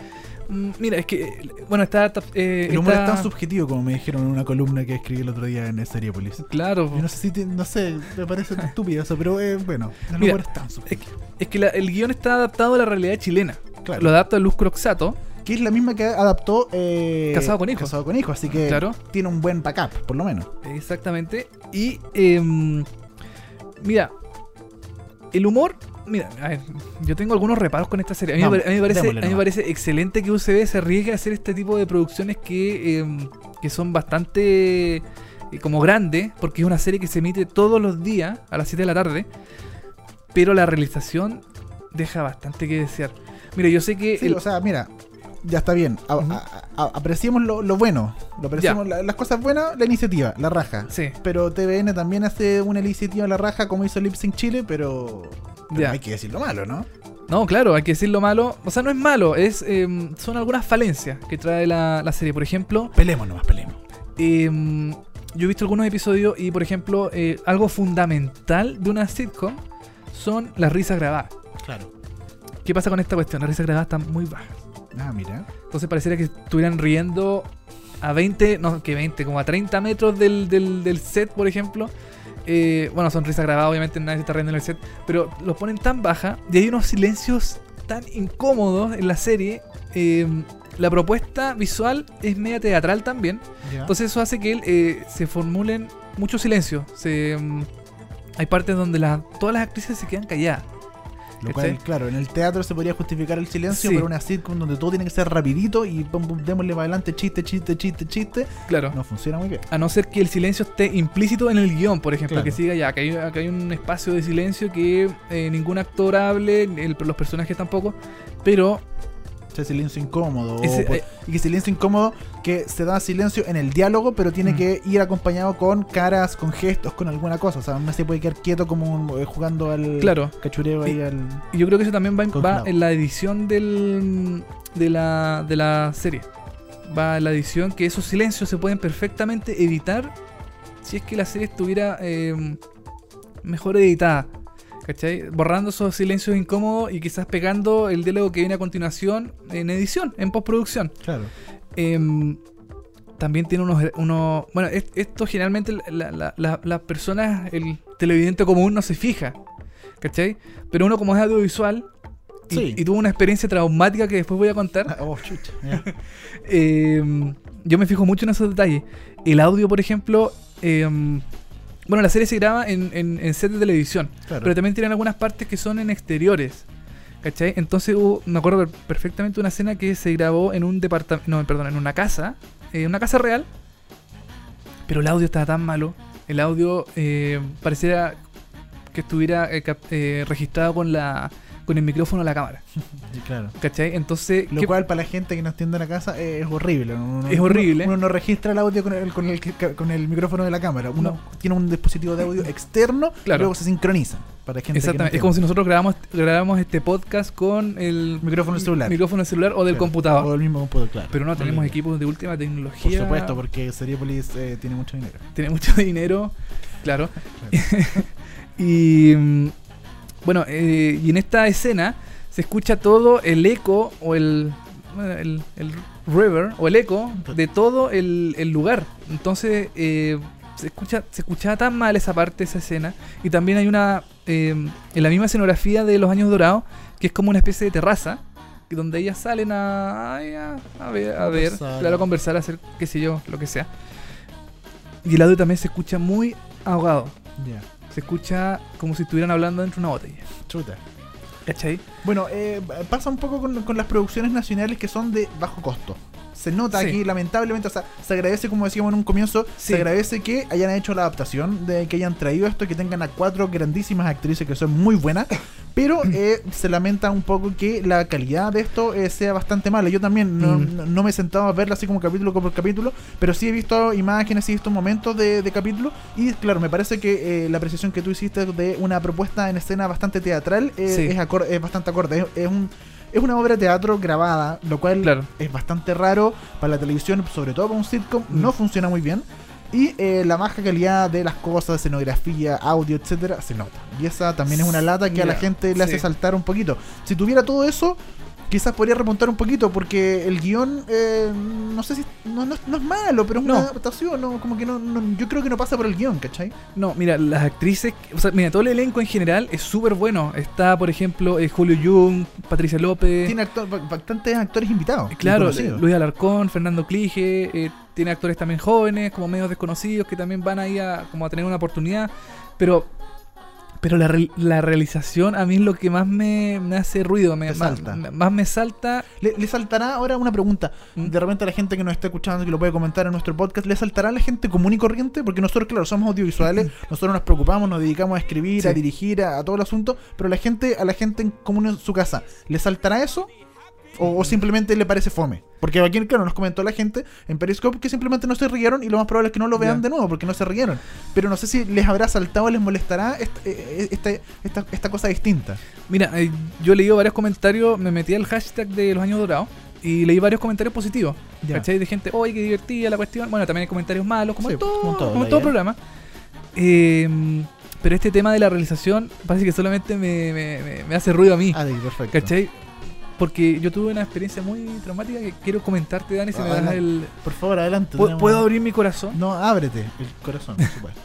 Speaker 2: Mm, Mira, es que. Bueno, está. eh,
Speaker 3: El humor
Speaker 2: está-
Speaker 3: es tan subjetivo como me dijeron en una columna que escribí el otro día en Seriepolis.
Speaker 2: Claro.
Speaker 3: Yo no sé si, te- no sé, me parece estúpido eso, pero eh, bueno, el
Speaker 2: Mira,
Speaker 3: humor es tan
Speaker 2: Es
Speaker 3: subjetivo.
Speaker 2: que, es que la- el guion está adaptado a la realidad chilena.
Speaker 3: Claro.
Speaker 2: Lo adapta Luz Croxato.
Speaker 3: Que es la misma que adaptó eh,
Speaker 2: Casado con hijos.
Speaker 3: Casado con hijos, así que
Speaker 2: Claro.
Speaker 3: tiene un buen backup, por lo menos.
Speaker 2: Exactamente. Y. em, mira. El humor. Mira, a ver, yo tengo algunos reparos con esta serie. A mí, me
Speaker 3: Vamos,
Speaker 2: pare- a mí me parece,
Speaker 3: démosle
Speaker 2: a mí me
Speaker 3: nomás.
Speaker 2: parece excelente que UCB se arriesgue a hacer este tipo de producciones que, em, que son bastante eh, como grandes, porque es una serie que se emite todos los días a las 7 de la tarde, pero la realización deja bastante que desear. Mira, yo sé que
Speaker 3: Sí,
Speaker 2: el-
Speaker 3: o sea, mira, ya está bien. A-
Speaker 2: Ujú.
Speaker 3: a- a- apreciemos lo, lo bueno. Lo apreciemos la- las cosas buenas, la iniciativa, la raja.
Speaker 2: Sí,
Speaker 3: Pero TVN también hace una iniciativa a la raja como hizo Lip Sync Chile, pero, pero
Speaker 2: Ya.
Speaker 3: hay que decir lo malo, ¿no?
Speaker 2: No, claro, hay que decir lo malo. O sea, no es malo, es em, son algunas falencias que trae la, la serie. Por ejemplo,
Speaker 3: Pelemos nomás, pelemos.
Speaker 2: em, yo he visto algunos episodios y, por ejemplo, eh, algo fundamental de una sitcom son las risas grabadas.
Speaker 3: Claro.
Speaker 2: ¿Qué pasa con esta cuestión? Las risas grabadas están muy bajas.
Speaker 3: Ah, mira.
Speaker 2: Entonces pareciera que estuvieran riendo a 20, no, que 20, como a 30 metros del, del- del set, por ejemplo. Eh, bueno, son risas grabadas, obviamente nadie se está riendo en el set, pero los ponen tan baja y hay unos silencios tan incómodos en la serie. eh, la propuesta visual es media teatral también. Entonces eso hace que eh, se formulen muchos silencios. Se, mm, hay partes donde la- todas las actrices se quedan calladas.
Speaker 3: Lo cual, claro, en el teatro se podría justificar el silencio,
Speaker 2: Sí.
Speaker 3: pero una sitcom donde todo tiene que ser rapidito y pum, pum, démosle para adelante, chiste, chiste, chiste, chiste,
Speaker 2: Claro.
Speaker 3: no funciona muy bien.
Speaker 2: A no ser que el silencio esté implícito en el guion, por ejemplo,
Speaker 3: Claro.
Speaker 2: que siga ya, acá hay, un espacio de silencio que eh, ningún actor hable, el- los personajes tampoco, pero
Speaker 3: Ese silencio incómodo.
Speaker 2: Ese,
Speaker 3: por-
Speaker 2: eh,
Speaker 3: y que silencio incómodo que se da silencio en el diálogo, pero tiene
Speaker 2: Mm.
Speaker 3: que ir acompañado con caras, con gestos, con alguna cosa. O sea, no se puede quedar quieto como un- eh, jugando al
Speaker 2: claro,
Speaker 3: cachureo ahí al.
Speaker 2: y yo creo que eso también va, en- va
Speaker 3: Congelado.
Speaker 2: en la edición del, de, la, de la serie. Va en la edición que esos silencios se pueden perfectamente evitar si es que la serie estuviera eh, mejor editada. ¿Cachai? Borrando esos silencios incómodos y quizás pegando el diálogo que viene a continuación en edición, en postproducción.
Speaker 3: Claro.
Speaker 2: Em, también tiene unos, unos bueno es- esto generalmente la- la- la- las personas el televidente común no se fija ¿cachai? pero uno como es audiovisual y,
Speaker 3: Sí.
Speaker 2: y tuvo una experiencia traumática que después voy a contar
Speaker 3: Oh, chucha.
Speaker 2: em, yo me fijo mucho en esos detalles el audio por ejemplo em, bueno la serie se graba en, en, en set de televisión
Speaker 3: Claro.
Speaker 2: pero también tienen algunas partes que son en exteriores. ¿Cachai? Entonces hubo- me acuerdo per- perfectamente una escena que se grabó en un departamento, no, perdón, en una casa, eh, una casa real, pero el audio estaba tan malo, el audio eh, pareciera que estuviera eh, eh, registrado con la con el micrófono de la cámara,
Speaker 3: claro.
Speaker 2: ¿cachai? Entonces,
Speaker 3: Lo
Speaker 2: ¿qué-
Speaker 3: cual para la gente que nos tiende a la casa es horrible. Uno-
Speaker 2: Es horrible.
Speaker 3: Uno, uno no registra el audio con el, con el, con el micrófono de la cámara. Uno tiene un dispositivo de audio externo y
Speaker 2: Claro.
Speaker 3: luego se sincroniza. Para gente
Speaker 2: Exactamente,
Speaker 3: que
Speaker 2: es como si nosotros grabamos, grabamos este podcast con el
Speaker 3: Micrófono del celular.
Speaker 2: micrófono del celular o del
Speaker 3: Claro.
Speaker 2: computador.
Speaker 3: O el mismo computador, claro.
Speaker 2: Pero no, tenemos equipos de última tecnología.
Speaker 3: Por supuesto, porque Seriepolis eh, tiene mucho dinero.
Speaker 2: tiene mucho dinero, claro. y mm, bueno, eh, y en esta escena se escucha todo el eco o el, el, el river o el eco de todo el, el lugar. Entonces eh, se escucha se escuchaba tan mal esa parte, esa escena. Y también hay una, eh, en la misma escenografía de Los Años Dorados, que es como una especie de terraza. Donde ellas salen a, a, a ver, a ver, claro, a conversar, a hacer qué sé yo, lo que sea. Y el audio también se escucha muy ahogado.
Speaker 3: Ya.
Speaker 2: Se escucha como si estuvieran hablando dentro de una botella.
Speaker 3: Chuta.
Speaker 2: ¿Cachai?
Speaker 3: Bueno, eh, pasa un poco con, con las producciones nacionales que son de bajo costo. Se nota
Speaker 2: Sí.
Speaker 3: aquí, lamentablemente, o sea, se agradece, como decíamos en un comienzo,
Speaker 2: Sí.
Speaker 3: se agradece que hayan hecho la adaptación, de que hayan traído esto, que tengan a cuatro grandísimas actrices que son muy buenas, pero eh, se lamenta un poco que la calidad de esto eh, sea bastante mala. Yo también no,
Speaker 2: Mm.
Speaker 3: no- no me he sentado a verla así como capítulo por capítulo, pero sí he visto imágenes, sí he visto momentos de, de capítulo, y claro, me parece que eh, la apreciación que tú hiciste de una propuesta en escena bastante teatral eh,
Speaker 2: Sí.
Speaker 3: es, acor- es bastante acorde. Es, es un, es una obra de teatro grabada, lo cual
Speaker 2: Claro.
Speaker 3: es bastante raro para la televisión, sobre todo para un sitcom,
Speaker 2: Mm.
Speaker 3: no funciona muy bien. Y eh, la baja calidad de las cosas, escenografía, audio, etcétera, se nota. Y esa también es una lata que a la gente le hace
Speaker 2: sí.
Speaker 3: saltar un poquito. Si tuviera todo eso, quizás podría remontar un poquito, porque el guion, eh, no sé si. No, no- no es malo, pero es una
Speaker 2: No.
Speaker 3: adaptación, no, como que no, no- Yo creo que no pasa por el guion, ¿cachai?
Speaker 2: No, mira, las actrices, o sea, mira, todo el elenco en general es súper bueno. Está, por ejemplo, eh, Julio Jung, Patricia López,
Speaker 3: Tiene actor- bastantes actores invitados.
Speaker 2: eh, claro,
Speaker 3: conocidos.
Speaker 2: Luis Alarcón, Fernando Clige, eh, tiene actores también jóvenes, como medios desconocidos, que también van ahí a, como a tener una oportunidad. Pero pero la, re- la realización a mí es lo que más me, me hace ruido, me, más,
Speaker 3: salta.
Speaker 2: más me salta.
Speaker 3: Le, le saltará ahora una pregunta.
Speaker 2: ¿Mm?
Speaker 3: De repente a la gente que nos está escuchando, que lo puede comentar en nuestro podcast, ¿le saltará a la gente común y corriente? Porque nosotros, claro, somos audiovisuales, nosotros nos preocupamos, nos dedicamos a escribir,
Speaker 2: Sí.
Speaker 3: a dirigir, a, a todo el asunto, pero la gente, a la gente en común en su casa, ¿le saltará eso? O, o simplemente le parece fome. Porque aquí, claro, nos comentó la gente en Periscope que simplemente no se rieron y lo más probable es que no lo vean de nuevo porque no se rieron. Pero no sé si les habrá saltado o les molestará esta, eh, esta, esta, esta cosa distinta.
Speaker 2: Mira, eh, yo leí varios comentarios, me metí al hashtag de los años dorados y leí varios comentarios positivos.
Speaker 3: Ya.
Speaker 2: ¿Cachai? De gente, oye, qué divertida la cuestión. Bueno, también hay comentarios malos, como
Speaker 3: Sí,
Speaker 2: en todo,
Speaker 3: como todo,
Speaker 2: como todo programa. Eh, pero este tema de la realización parece que solamente me, me- me- me hace ruido a mí.
Speaker 3: Ah, sí, perfecto.
Speaker 2: ¿Cachai? Porque yo tuve una experiencia muy traumática que quiero comentarte, Dani, si me das el...
Speaker 3: Por favor, adelante.
Speaker 2: ¿Puedo,
Speaker 3: tenemos-
Speaker 2: abrir mi corazón?
Speaker 3: No, ábrete el corazón, por supuesto.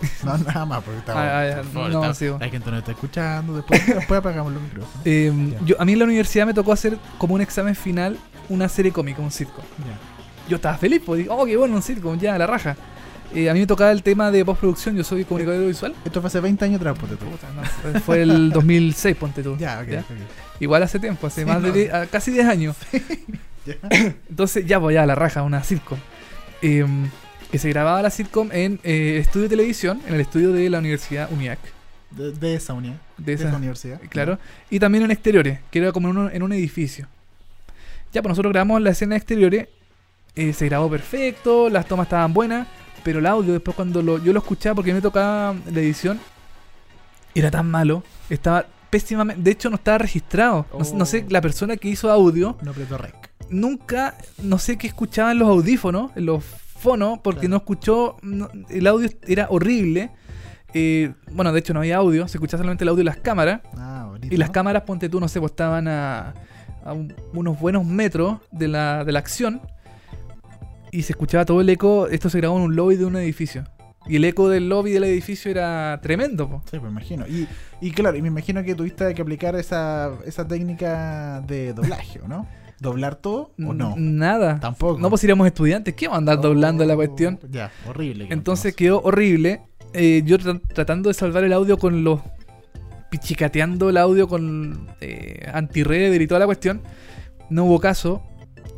Speaker 3: No, nada más, porque estamos.
Speaker 2: Ah, ah,
Speaker 3: por favor,
Speaker 2: no, sí.
Speaker 3: La gente nos está escuchando. Después, después apagamos los micrófonos.
Speaker 2: Eh, yo, a mí en la universidad me tocó hacer como un examen final una serie cómica, un sitcom.
Speaker 3: Ya.
Speaker 2: yo estaba feliz, pues digo, oh, qué bueno, un sitcom, ya, la raja. Eh, a mí me tocaba el tema de postproducción, yo soy comunicador audiovisual.
Speaker 3: Esto fue hace 20 años atrás, ponte tú.
Speaker 2: Puta, no, fue el 2006, ponte tú.
Speaker 3: Ya, ok.
Speaker 2: ¿Ya? Igual hace tiempo, hace
Speaker 3: Sí,
Speaker 2: más
Speaker 3: no.
Speaker 2: de die- ah, casi 10 años.
Speaker 3: Ya.
Speaker 2: Entonces, ya, pues ya, la raja, una sitcom. Eh, que se grababa la sitcom en eh, estudio de televisión, en el estudio de la Universidad UNIAC.
Speaker 3: De, de esa unidad.
Speaker 2: De
Speaker 3: De
Speaker 2: esa,
Speaker 3: esa universidad.
Speaker 2: Claro. Y también en exteriores, que era como en un, en un edificio. Ya, pues nosotros grabamos la escena de exteriores. eh, se grabó perfecto, las tomas estaban buenas. Pero el audio, después cuando lo, yo lo escuchaba, porque me tocaba la edición, era tan malo. Estaba pésimamente. De hecho, no estaba registrado. No, sé- no sé,
Speaker 3: Oh.
Speaker 2: la persona que hizo audio
Speaker 3: No apretó rec.
Speaker 2: nunca, no sé qué escuchaba en los audífonos, en los fonos, porque
Speaker 3: Claro.
Speaker 2: no escuchó, no- el audio era horrible. Eh, bueno, de hecho no había audio, se escuchaba solamente el audio de las cámaras.
Speaker 3: Ah, bonito.
Speaker 2: Y las
Speaker 3: ¿no?
Speaker 2: cámaras, ponte tú, no sé, pues estaban a, a un- unos buenos metros de la, de la acción. Y se escuchaba todo el eco, esto se grabó en un lobby de un edificio. Y el eco del lobby del edificio era tremendo, po.
Speaker 3: Sí, me imagino. Y, y claro, y me imagino que tuviste que aplicar esa, esa técnica de doblaje, ¿o ¿no? ¿Doblar todo o no?
Speaker 2: Nada.
Speaker 3: Tampoco.
Speaker 2: No, pues éramos estudiantes, ¿qué vamos a andar doblando la
Speaker 3: Oh,
Speaker 2: cuestión?
Speaker 3: Ya, horrible. que
Speaker 2: Entonces quedó horrible. Eh, yo tra- tratando de salvar el audio con los. pichicateando el audio con eh, anti-reader y toda la cuestión. No hubo caso.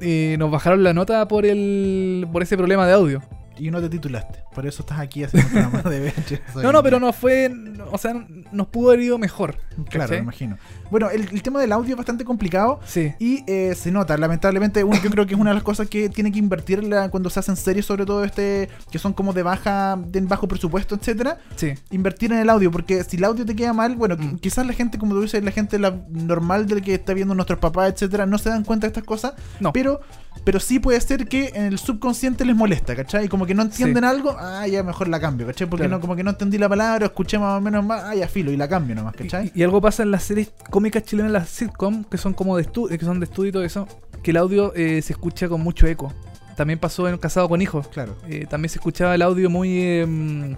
Speaker 2: Eh, nos bajaron la nota por el por ese problema de audio.
Speaker 3: Y no te titulaste. Por eso estás aquí haciendo un programa de VHS.
Speaker 2: No, no, pero no fue. O sea, nos pudo haber ido mejor.
Speaker 3: Claro, me imagino. Bueno, el, el tema del audio es bastante complicado.
Speaker 2: Sí.
Speaker 3: Y eh, se nota, lamentablemente, un- yo creo que es una de las cosas que tiene que invertir la- cuando se hacen series, sobre todo este, que son como de baja, de bajo presupuesto, etcétera,
Speaker 2: Sí.
Speaker 3: invertir en el audio, porque si el audio te queda mal, bueno,
Speaker 2: Mm.
Speaker 3: quizás la gente, como tú dices, la gente la normal del que está viendo nuestros papás, etcétera, no se dan cuenta de estas cosas,
Speaker 2: No.
Speaker 3: pero, pero sí puede ser que en el subconsciente les molesta, ¿cachai? Y como que no entienden
Speaker 2: Sí.
Speaker 3: algo, ah, ya mejor la cambio, ¿cachai? Porque
Speaker 2: Claro.
Speaker 3: no, como que no entendí la palabra, escuché más o menos más, ah, ya filo, y la cambio nomás, ¿cachai?
Speaker 2: Y, y algo pasa en las series cómicas chilenas, las sitcom, que son como de estudio, que son de estudio y todo eso, que el audio eh, se escucha con mucho eco. También pasó en Casado con Hijos.
Speaker 3: Claro.
Speaker 2: Eh, también se escuchaba el audio muy eh,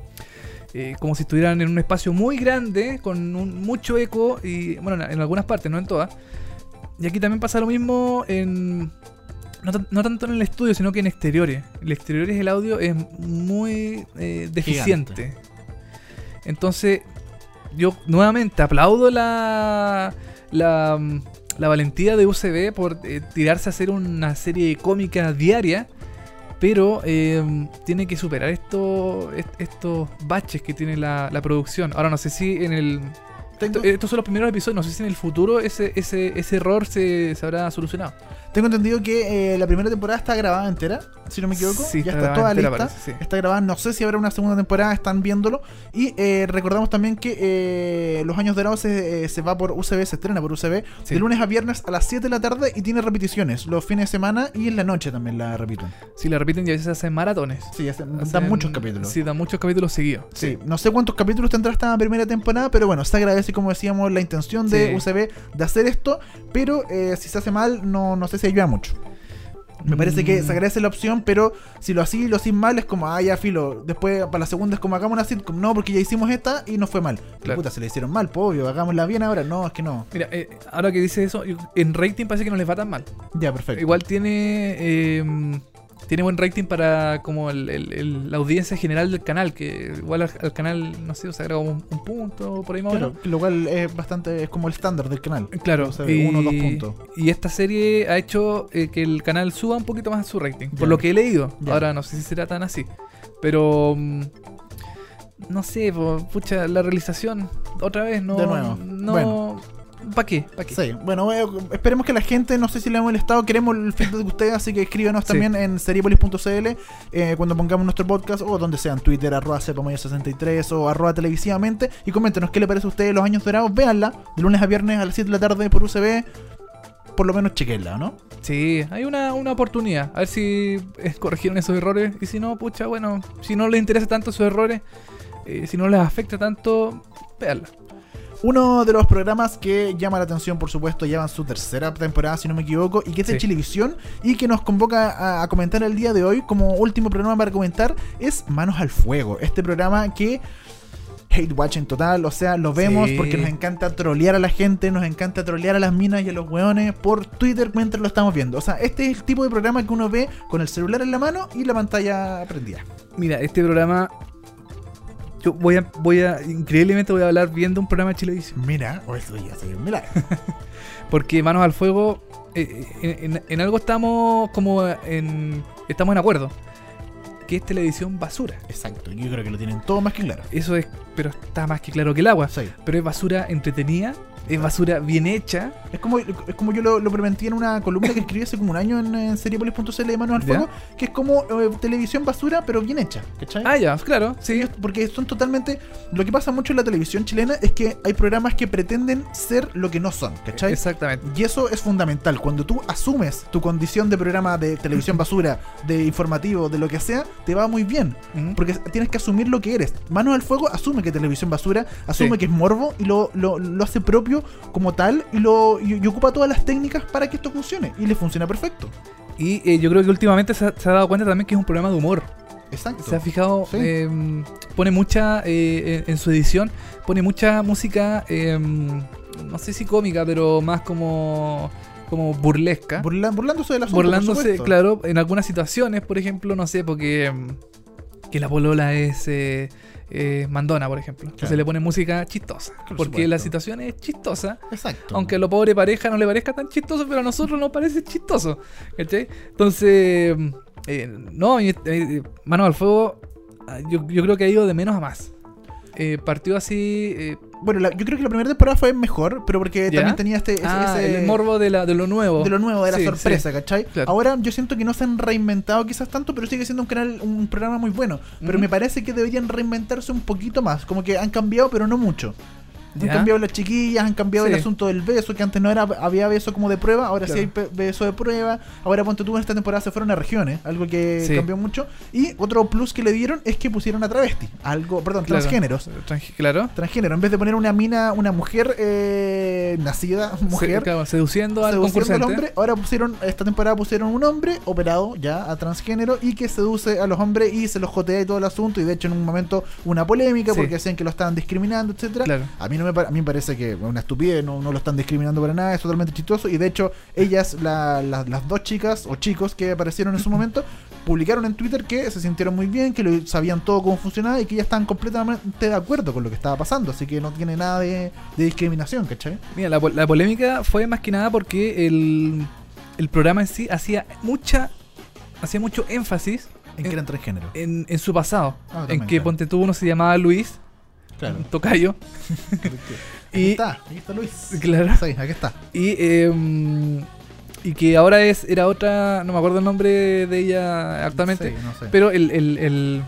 Speaker 2: eh, como si estuvieran en un espacio muy grande con un- mucho eco y bueno en, en algunas partes no en todas y aquí también pasa lo mismo en no, no tanto en el estudio sino que en exteriores el exteriores el audio es muy eh, deficiente entonces yo nuevamente aplaudo la la, la valentía de UCB por eh, tirarse a hacer una serie cómica diaria pero eh, tiene que superar esto, est- estos baches que tiene la, la producción. Ahora no sé si en el...
Speaker 3: Tengo-
Speaker 2: esto- estos son los primeros episodios, no sé si en el futuro ese, ese, ese error se, se habrá solucionado.
Speaker 3: Tengo entendido que eh, la primera temporada está grabada entera, si no me equivoco.
Speaker 2: Sí,
Speaker 3: ya
Speaker 2: está
Speaker 3: está toda
Speaker 2: entera,
Speaker 3: lista.
Speaker 2: parece, sí.
Speaker 3: Está grabada, no sé si habrá una segunda temporada, están viéndolo. Y eh, recordamos también que eh, Los Años Dorados se, se va por UCB, se estrena por UCB
Speaker 2: Sí.
Speaker 3: de lunes a viernes a las 7 de la tarde y tiene repeticiones los fines de semana y en la noche también la repiten.
Speaker 2: Si la repiten y a veces hacen maratones.
Speaker 3: Sí, hacen- dan muchos capítulos.
Speaker 2: Sí, dan muchos capítulos seguidos.
Speaker 3: Sí, no sé cuántos capítulos tendrá esta primera temporada, pero bueno, se agradece, como decíamos, la intención de
Speaker 2: Sí.
Speaker 3: UCB de hacer esto, pero si se hace mal, no, no sé si ayuda mucho. Me parece que
Speaker 2: Mm.
Speaker 3: se agradece la opción, pero si lo así lo sin mal es como, ah, ya filo. Después, para la segunda es como, hagamos una sitcom. No, porque ya hicimos esta y nos fue mal.
Speaker 2: Claro.
Speaker 3: Puta, se le hicieron mal, pues, obvio, hagámosla bien ahora. No, es que no.
Speaker 2: Mira, eh, ahora que dice eso, en rating parece que no les va tan mal.
Speaker 3: Ya, perfecto.
Speaker 2: Igual tiene eh, tiene buen rating para como el- el- el- la audiencia general del canal, que igual al, al canal, no sé, se agrega un, un punto por ahí más o menos.
Speaker 3: Claro, lo cual es bastante, es como el estándar del canal.
Speaker 2: Claro,
Speaker 3: O sea, uno o dos puntos.
Speaker 2: Y esta serie ha hecho eh, que el canal suba un poquito más su rating, por lo que he leído. Ahora no sé si será tan así, pero mm, no sé, po, pucha, la realización otra vez no.
Speaker 3: De nuevo.
Speaker 2: No,
Speaker 3: Bueno.
Speaker 2: ¿Para qué? ¿Pa' qué?
Speaker 3: Sí, bueno, eh, esperemos que la gente, no sé si le ha molestado, queremos el feedback de ustedes, así que escríbanos
Speaker 2: Sí.
Speaker 3: también en seriepolis.cl eh, cuando pongamos nuestro podcast o donde sea, en Twitter, arroba cepamoyo63 o arroba televisivamente y coméntenos qué le parece a ustedes los años dorados, véanla, de lunes a viernes a las 7 de la tarde por UCB, por lo menos chequenla, ¿no?
Speaker 2: Sí, hay una, una oportunidad. A ver si eh, corrigieron esos errores. Y si no, pucha, bueno, si no les interesa tanto esos errores, eh, si no les afecta tanto, véanla.
Speaker 3: Uno de los programas que llama la atención, por supuesto, llevan su tercera temporada, si no me equivoco, y que es de
Speaker 2: Sí.
Speaker 3: televisión y que nos convoca a, a comentar el día de hoy como último programa para comentar es Manos al Fuego. Este programa que hate watching total, o sea, lo vemos
Speaker 2: Sí.
Speaker 3: porque nos encanta trolear a la gente, nos encanta trolear a las minas y a los weones por Twitter mientras lo estamos viendo. O sea, este es el tipo de programa que uno ve con el celular en la mano y la pantalla prendida.
Speaker 2: Mira, este programa. Yo voy a, voy a. Increíblemente voy a hablar viendo un programa de Chilevisión.
Speaker 3: Mira, o eso ya se mira.
Speaker 2: Porque Manos al Fuego. eh, en, en- en algo estamos como en. Estamos en acuerdo. Que es televisión basura.
Speaker 3: Exacto, yo creo que lo tienen todo más que claro.
Speaker 2: Eso es. Pero está más que claro que el agua.
Speaker 3: Sí.
Speaker 2: Pero es basura entretenida. Es basura bien hecha.
Speaker 3: Es como, es como yo lo, lo preventé en una columna que escribí hace como un año en, en seriepolis.cl de Manos al. Fuego, que es como eh, televisión basura, pero bien hecha. ¿cachai?
Speaker 2: Ah, ya, claro. Sí.
Speaker 3: Porque son totalmente. Lo que pasa mucho en la televisión chilena es que hay programas que pretenden ser lo que no son, ¿cachai?
Speaker 2: Exactamente.
Speaker 3: Y eso es fundamental. Cuando tú asumes tu condición de programa de televisión basura, de informativo, de lo que sea, te va muy bien. Porque tienes que asumir lo que eres. Manos al Fuego asume que televisión basura, asume
Speaker 2: Sí.
Speaker 3: que es morbo y lo, lo, lo hace propio como tal y, lo, y, y ocupa todas las técnicas para que esto funcione. Y le funciona perfecto.
Speaker 2: Y eh, yo creo que últimamente se ha, se ha dado cuenta también que es un programa de humor.
Speaker 3: Exacto.
Speaker 2: ¿Se ha fijado?
Speaker 3: Sí.
Speaker 2: Eh, pone mucha, eh, en su edición, pone mucha música, eh, no sé si cómica, pero más como, como burlesca.
Speaker 3: Burla- burlándose asunto. por
Speaker 2: Burlándose, claro, en algunas situaciones, por ejemplo, no sé, porque mm, que la polola es eh, eh, mandona, por ejemplo.
Speaker 3: Claro.
Speaker 2: le pone música chistosa.
Speaker 3: Por
Speaker 2: porque
Speaker 3: supuesto.
Speaker 2: la situación es chistosa.
Speaker 3: Exacto.
Speaker 2: Aunque a lo pobre pareja no le parezca tan chistoso, pero a nosotros nos parece chistoso. ¿cachai? Entonces, eh, no, eh, Mano al Fuego, ah, yo, yo creo que ha ido de menos a más. Eh, partió así.
Speaker 3: Bueno, la- yo creo que la primera temporada fue mejor, pero porque
Speaker 2: ¿Ya?
Speaker 3: también tenía este. ese-
Speaker 2: ah,
Speaker 3: ese-
Speaker 2: el morbo de, la, de lo nuevo.
Speaker 3: de lo nuevo, de la
Speaker 2: Sí,
Speaker 3: sorpresa,
Speaker 2: sí.
Speaker 3: ¿cachai?
Speaker 2: Claro.
Speaker 3: Ahora yo siento que no se han reinventado quizás tanto, pero sigue siendo un canal, un programa muy bueno. Pero me parece que deberían reinventarse un poquito más. Como que han cambiado, pero no mucho. Han cambiado las chiquillas, han cambiado el
Speaker 2: Sí.
Speaker 3: asunto del beso, que antes no era, había beso como de prueba, ahora sí
Speaker 2: Claro.
Speaker 3: hay pe- beso de prueba. Ahora ponte tú en esta temporada se fueron a regiones, algo que
Speaker 2: Sí.
Speaker 3: cambió mucho. Y otro plus que le dieron es que pusieron a travesti, algo, perdón,
Speaker 2: Claro.
Speaker 3: transgéneros.
Speaker 2: Tranqui- Claro.
Speaker 3: Transgénero, en vez de poner una mina, una mujer eh, nacida, mujer,
Speaker 2: claro, seduciendo al
Speaker 3: seduciendo al hombre. Ahora pusieron, esta temporada pusieron un hombre operado ya a transgénero y que seduce a los hombres y se los jotea y todo el asunto. Y de hecho en un momento una polémica
Speaker 2: Sí.
Speaker 3: porque decían que lo estaban discriminando, etcétera.
Speaker 2: Claro.
Speaker 3: A mí no me a mí me parece que es una estupidez, no, no lo están discriminando para nada, es totalmente chistoso. Y de hecho, ellas, la- la- las dos chicas o chicos que aparecieron en su momento, publicaron en Twitter que se sintieron muy bien, que lo, sabían todo cómo funcionaba y que ya estaban completamente de acuerdo con lo que estaba pasando. Así que no tiene nada de, de discriminación, ¿cachai?
Speaker 2: Mira, la, la polémica fue más que nada porque el, el programa en sí hacía mucha hacía mucho énfasis
Speaker 3: En que eran transgénero.
Speaker 2: en, en su pasado.
Speaker 3: Ah,
Speaker 2: en que
Speaker 3: claro.
Speaker 2: ponte tú uno se llamaba Luis,
Speaker 3: Claro.
Speaker 2: un tocayo.
Speaker 3: Aquí
Speaker 2: y
Speaker 3: está, aquí está Luis.
Speaker 2: claro.
Speaker 3: Sí, aquí está.
Speaker 2: Y, eh, y que ahora es era otra, no me acuerdo el nombre de ella actualmente,
Speaker 3: Sí, no sé.
Speaker 2: pero el, el, el-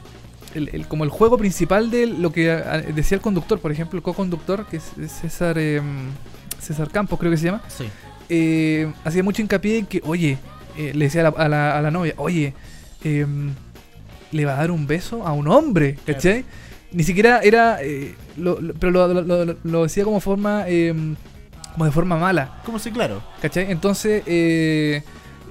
Speaker 2: el- el- como el juego principal de lo que ah, decía el conductor, por ejemplo, el co-conductor, que es es César, eh, César Campos creo que se llama,
Speaker 3: Sí.
Speaker 2: eh, hacía mucho hincapié en que, oye, eh, le decía a la, a la- a la novia, oye, em, le va a dar un beso a un hombre, ¿cachai? Ni siquiera era, eh, lo- lo- pero lo, lo- decía como forma, em, como de forma mala,
Speaker 3: Como si, claro.
Speaker 2: ¿cachai? Entonces, eh,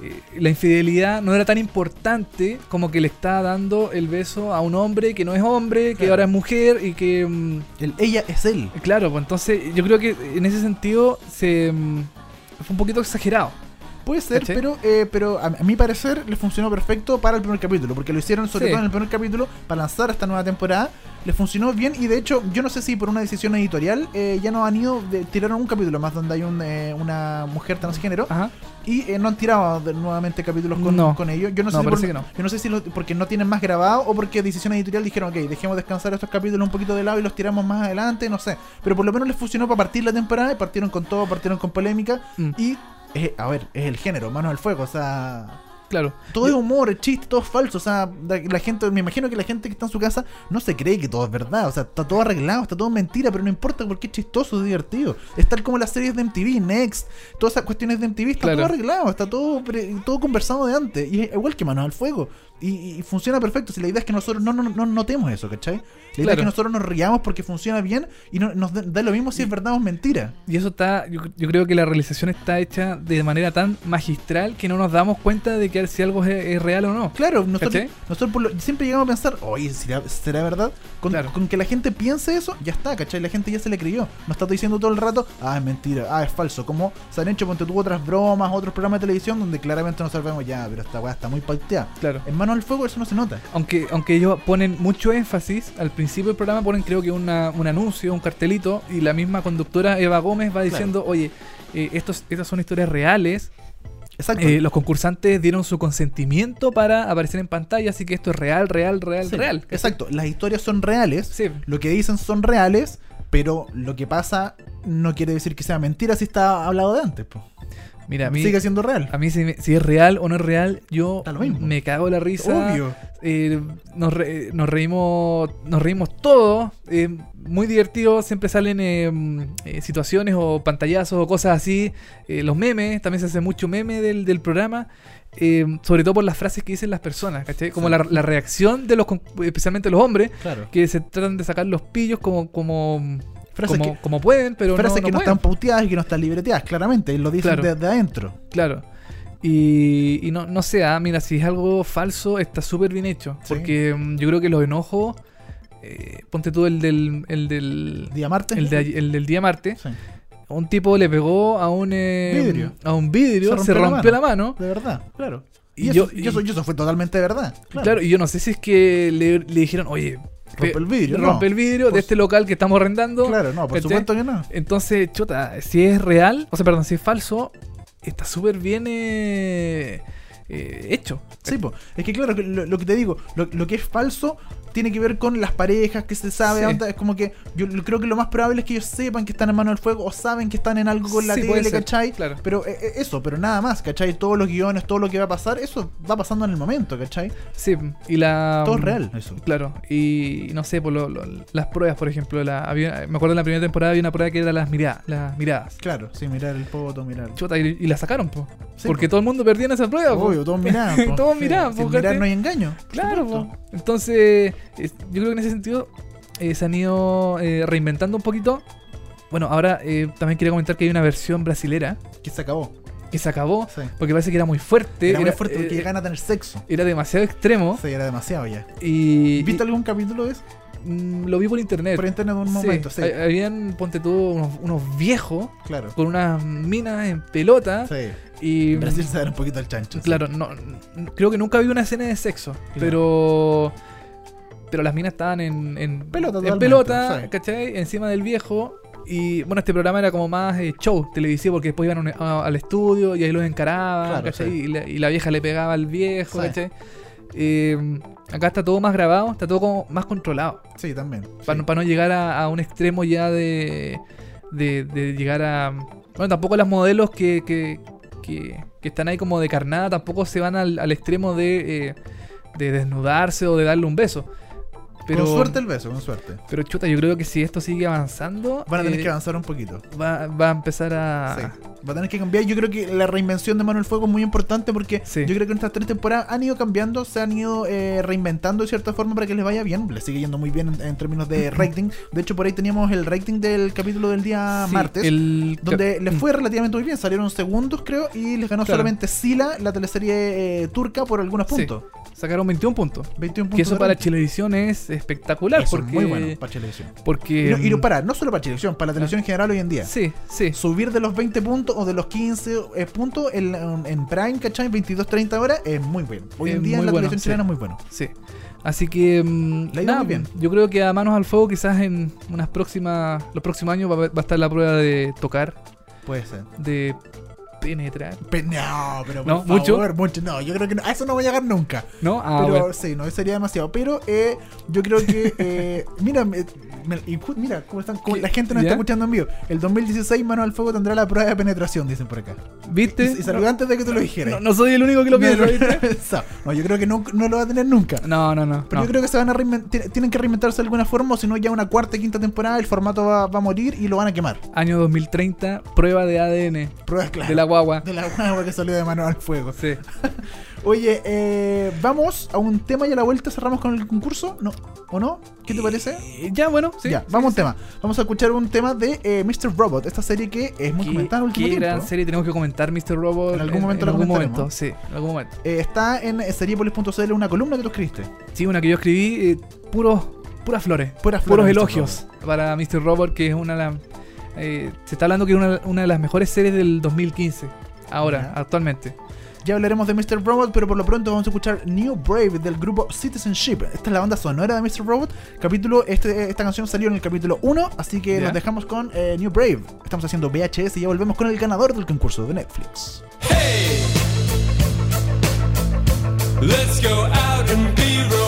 Speaker 2: eh, la infidelidad no era tan importante como que le está dando el beso a un hombre que no es hombre, que ahora es mujer y que... em,
Speaker 3: El, ella es él.
Speaker 2: Claro, pues entonces yo creo que en ese sentido se mm, fue un poquito exagerado.
Speaker 3: Puede ser, pero, eh, pero a, mi parecer le funcionó perfecto para el primer capítulo, porque lo hicieron sobre
Speaker 2: Sí.
Speaker 3: todo en el primer capítulo para lanzar esta nueva temporada. Le funcionó bien y de hecho yo no sé si por una decisión editorial eh, ya no han ido, de- tiraron un capítulo más donde hay un, eh, una mujer transgénero
Speaker 2: Ajá.
Speaker 3: y eh, no han tirado de- nuevamente capítulos con,
Speaker 2: No.
Speaker 3: con ellos. Yo no sé
Speaker 2: No,
Speaker 3: si por-
Speaker 2: que no.
Speaker 3: Yo no sé si lo- porque no tienen más grabado o porque decisión editorial dijeron, ok, dejemos descansar estos capítulos un poquito de lado y los tiramos más adelante, no sé. Pero por lo menos les funcionó para partir la temporada y partieron con todo, partieron con polémica
Speaker 2: Mm,
Speaker 3: y, a ver, es el género, manos al fuego, o sea...
Speaker 2: claro.
Speaker 3: Todo es humor, es chiste, todo es falso. O sea, la, la gente, me imagino que la gente que está en su casa no se cree que todo es verdad. O sea, está todo arreglado, está todo mentira, pero no importa porque es chistoso, es divertido. Es tal como las series de MTV, Next, todas esas cuestiones de MTV, está
Speaker 2: Claro.
Speaker 3: todo arreglado, está todo, pre- todo conversado de antes. Y es igual que Manos al Fuego. Y, y funciona perfecto. Si la idea es que nosotros no, no, no notemos eso, ¿cachai? La idea es que nosotros nos riamos porque funciona bien y no, nos da- lo mismo si es verdad o es mentira.
Speaker 2: Y eso está, yo, yo creo que la realización está hecha de manera tan magistral que no nos damos cuenta de que si algo es, es real o no.
Speaker 3: Claro, nosotros, nosotros por lo- siempre llegamos a pensar, oye, ¿será, será verdad? Con,
Speaker 2: Claro.
Speaker 3: con que la gente piense eso, ya está, ¿cachai? La gente ya se le creyó. No está diciendo todo el rato, ah, es mentira, ah, es falso. Como se han hecho, ponte tú, otras bromas, otros programas de televisión donde claramente nos sabemos, ya, pero esta weá está muy pauteada.
Speaker 2: Claro.
Speaker 3: Al fuego eso no se nota.
Speaker 2: Aunque, aunque ellos ponen mucho énfasis, al principio del programa ponen creo que una, un anuncio, un cartelito, y la misma conductora Eva Gómez va diciendo, oye, eh, estos, estas son historias reales,
Speaker 3: Exacto.
Speaker 2: eh, los concursantes dieron su consentimiento para aparecer en pantalla, así que esto es real, real, real,
Speaker 3: Sí,
Speaker 2: real.
Speaker 3: Exacto, las historias son reales,
Speaker 2: Sí,
Speaker 3: lo que dicen son reales, pero lo que pasa no quiere decir que sea mentira si está hablado de antes. po.
Speaker 2: Mira, a mí,
Speaker 3: Sigue siendo real.
Speaker 2: a mí si, es real o no es real, yo
Speaker 3: Da lo mismo.
Speaker 2: me cago la risa.
Speaker 3: Obvio.
Speaker 2: Eh, nos, re- nos reímos nos reímos todos eh, muy divertido siempre salen eh, eh, situaciones o pantallazos o cosas así los memes también se hace mucho meme del, del programa sobre todo por las frases que dicen las personas ¿cachai? como
Speaker 3: Sí.
Speaker 2: la, la reacción de los especialmente los hombres
Speaker 3: Claro.
Speaker 2: que se tratan de sacar los pillos como como
Speaker 3: Frases
Speaker 2: como,
Speaker 3: que-
Speaker 2: como pueden pero
Speaker 3: Frases
Speaker 2: no,
Speaker 3: que no
Speaker 2: pueden.
Speaker 3: están pauteadas y que no están libreteadas, claramente, y lo dicen
Speaker 2: Claro.
Speaker 3: desde adentro.
Speaker 2: Claro. Y, y no, no sé, ah, mira, si es algo falso, está súper bien hecho.
Speaker 3: Sí.
Speaker 2: Porque mm, yo creo que los enojos, eh, ponte tú el del, el del,
Speaker 3: Día martes.
Speaker 2: el, de ayer- el del día Marte,
Speaker 3: Sí,
Speaker 2: un tipo le pegó a un, eh,
Speaker 3: Vidrio.
Speaker 2: a un vidrio,
Speaker 3: Se
Speaker 2: se
Speaker 3: rompió la
Speaker 2: la mano.
Speaker 3: de verdad, claro.
Speaker 2: Y
Speaker 3: Y,
Speaker 2: yo-
Speaker 3: eso, y eso, y eso fue totalmente verdad.
Speaker 2: Claro.
Speaker 3: Claro.
Speaker 2: y yo no sé si es que le, le dijeron, oye,
Speaker 3: Rompe
Speaker 2: pe-
Speaker 3: el vidrio,
Speaker 2: rompe
Speaker 3: no.
Speaker 2: el vidrio
Speaker 3: Por
Speaker 2: de este local que estamos arrendando.
Speaker 3: Claro, no, por supuesto que no.
Speaker 2: Entonces, chuta, si es real, o sea, perdón, si es falso, está súper bien eh, eh, hecho.
Speaker 3: Sí, po. es que claro, lo, lo que te digo, lo, lo que es falso tiene que ver con las parejas que se sabe.
Speaker 2: Sí.
Speaker 3: onda, es como que yo creo que lo más probable es que ellos sepan que están en mano del fuego o saben que están en algo con la
Speaker 2: Sí,
Speaker 3: tele,
Speaker 2: ser,
Speaker 3: ¿cachai?
Speaker 2: claro.
Speaker 3: Pero eh, eh, eso, pero nada más, ¿cachai? Todos los guiones, todo lo que va a pasar, eso va pasando en el momento, ¿cachai?
Speaker 2: Sí, y la.
Speaker 3: Todo es real, eso.
Speaker 2: Claro, y no sé, por lo- lo- las pruebas, por ejemplo, la, había- me acuerdo en la primera temporada había una prueba que era las miradas, las miradas.
Speaker 3: Claro, sí, mirar el poto, mirar.
Speaker 2: Chuta, y, y la sacaron, po.
Speaker 3: Sí,
Speaker 2: porque
Speaker 3: po.
Speaker 2: todo el mundo perdía en esa prueba, po.
Speaker 3: Obvio, todos miraban. po.
Speaker 2: Todos miraban,
Speaker 3: Sin
Speaker 2: po,
Speaker 3: mirar no hay engaño.
Speaker 2: Claro, po. entonces es- yo creo que en ese sentido eh, se han ido eh, reinventando un poquito. Bueno, ahora eh, también quería comentar que hay una versión brasilera
Speaker 3: Que se acabó.
Speaker 2: que se acabó
Speaker 3: Sí.
Speaker 2: porque parece que era muy fuerte,
Speaker 3: Era muy fuerte porque llegan a tener sexo.
Speaker 2: era demasiado extremo
Speaker 3: Sí, era demasiado ya.
Speaker 2: y,
Speaker 3: ¿Viste algún capítulo de eso?
Speaker 2: mm, lo vi por internet.
Speaker 3: Por internet en un momento, sí.
Speaker 2: ha- Habían, ponte tú, unos, unos viejos
Speaker 3: Claro.
Speaker 2: con unas minas en pelota
Speaker 3: Sí.
Speaker 2: y
Speaker 3: En Brasil se da un poquito el chancho. sí.
Speaker 2: Claro, no, creo que nunca vi una escena de sexo, pero pero las minas estaban en, en
Speaker 3: Pelota
Speaker 2: en
Speaker 3: totalmente,
Speaker 2: pelota,
Speaker 3: sí.
Speaker 2: ¿cachai? Encima del viejo. Y bueno, este programa era como más eh, show televisivo porque después iban a un- a- al estudio y ahí los encaraban,
Speaker 3: Claro,
Speaker 2: ¿cachai?
Speaker 3: sí.
Speaker 2: Y, la, y la vieja le pegaba al viejo,
Speaker 3: Sí.
Speaker 2: ¿cachai? Eh, acá está todo más grabado, está todo como más controlado.
Speaker 3: Sí, también.
Speaker 2: Para, no llegar a, a un extremo ya de, de, de llegar a... Bueno, tampoco las modelos que, que, que, que están ahí como de carnada tampoco se van al, al extremo de, eh, de desnudarse o de darle un beso. Pero,
Speaker 3: Con suerte el beso, con suerte.
Speaker 2: pero chuta, yo creo que si esto sigue avanzando,
Speaker 3: Van a tener
Speaker 2: eh,
Speaker 3: que avanzar un poquito.
Speaker 2: va, va a empezar a...
Speaker 3: Sí. Va a tener que cambiar. Yo creo que la reinvención de Manuel Fuego es muy importante porque
Speaker 2: Sí.
Speaker 3: yo creo que en estas tres temporadas han ido cambiando, se han ido eh, reinventando de cierta forma para que les vaya bien. Les sigue yendo muy bien en, en términos de rating. De hecho, por ahí teníamos el rating del capítulo del día
Speaker 2: Sí,
Speaker 3: martes.
Speaker 2: el-
Speaker 3: Donde les fue relativamente muy bien, salieron segundos creo y les ganó
Speaker 2: Claro.
Speaker 3: solamente Sila, la teleserie eh, turca, por algunos
Speaker 2: Sí.
Speaker 3: puntos.
Speaker 2: Sacaron 21 puntos.
Speaker 3: 21 puntos.
Speaker 2: Que eso para
Speaker 3: rating.
Speaker 2: Televisión es espectacular.
Speaker 3: Eso es muy bueno para televisión.
Speaker 2: Porque...
Speaker 3: Y no, y
Speaker 2: mm,
Speaker 3: para, no solo para televisión, para la televisión en general hoy en día.
Speaker 2: Sí, sí.
Speaker 3: Subir de los 20 puntos o de los 15 eh, puntos en, en Prime, ¿cachai? 22-30 horas es muy bueno. Hoy en día en la
Speaker 2: bueno,
Speaker 3: televisión
Speaker 2: sí.
Speaker 3: chilena es muy bueno.
Speaker 2: Sí. Así que
Speaker 3: ido
Speaker 2: nada,
Speaker 3: muy bien.
Speaker 2: yo creo que a manos al fuego quizás en unas próximas los próximos años va, va a estar la prueba de tocar,
Speaker 3: Puede ser.
Speaker 2: de penetrar,
Speaker 3: Pe- no, pero por
Speaker 2: ¿No?
Speaker 3: favor,
Speaker 2: ¿Mucho?
Speaker 3: mucho. No, yo creo que no, a eso no voy a llegar nunca.
Speaker 2: ¿no? Ah,
Speaker 3: pero
Speaker 2: bueno.
Speaker 3: sí, no, sería demasiado. Pero eh, yo creo que. eh, mira, me- me- mira cómo están. la gente nos
Speaker 2: ¿Ya?
Speaker 3: está escuchando en vivo. El 2016, Mano al Fuego tendrá la prueba de penetración, dicen por acá.
Speaker 2: ¿Viste?
Speaker 3: Y, y salió antes de que tú lo dijeras.
Speaker 2: no, no soy el único que lo piensa,
Speaker 3: no, yo creo que no, no lo va a tener nunca.
Speaker 2: No, no, no.
Speaker 3: Pero yo creo que se van a reinventar, tienen que reinventarse de alguna forma, o si no, ya una cuarta, quinta temporada, el formato va, va a morir y lo van a quemar.
Speaker 2: Año 2030, prueba de ADN
Speaker 3: Pruebas claras.
Speaker 2: de la guagua.
Speaker 3: De la guagua que salió de mano al fuego.
Speaker 2: Sí.
Speaker 3: Oye, eh, vamos a un tema y a la vuelta cerramos con el concurso. ¿No? ¿O no? ¿Qué te parece?
Speaker 2: Eh, ya, bueno, sí.
Speaker 3: ya,
Speaker 2: sí,
Speaker 3: vamos a un
Speaker 2: sí.
Speaker 3: tema. Vamos a escuchar un tema de eh, Mr. Robot, esta serie que es muy comentada en el último
Speaker 2: Qué
Speaker 3: tiempo.
Speaker 2: gran serie tenemos que comentar, Mr. Robot.
Speaker 3: En algún momento la
Speaker 2: algún
Speaker 3: comentaremos.
Speaker 2: momento, sí, en algún momento.
Speaker 3: Eh, está en seriepolis.cl una columna que tú escribiste.
Speaker 2: Sí, una que yo escribí, puros, puras flores.
Speaker 3: Puras flores,
Speaker 2: puros
Speaker 3: Mr.
Speaker 2: elogios para Mr. Robot, que es una de las. Eh, se está hablando que es una, una de las mejores series del 2015. Ahora, actualmente.
Speaker 3: Ya hablaremos de Mr. Robot, pero por lo pronto vamos a escuchar New Brave del grupo Citizenship. Esta es la banda sonora de Mr. Robot. Capítulo, este, esta canción salió en el capítulo 1, así que nos dejamos con eh, New Brave. Estamos haciendo VHS y ya volvemos con el ganador del concurso de Netflix.
Speaker 4: Hey, let's go out and be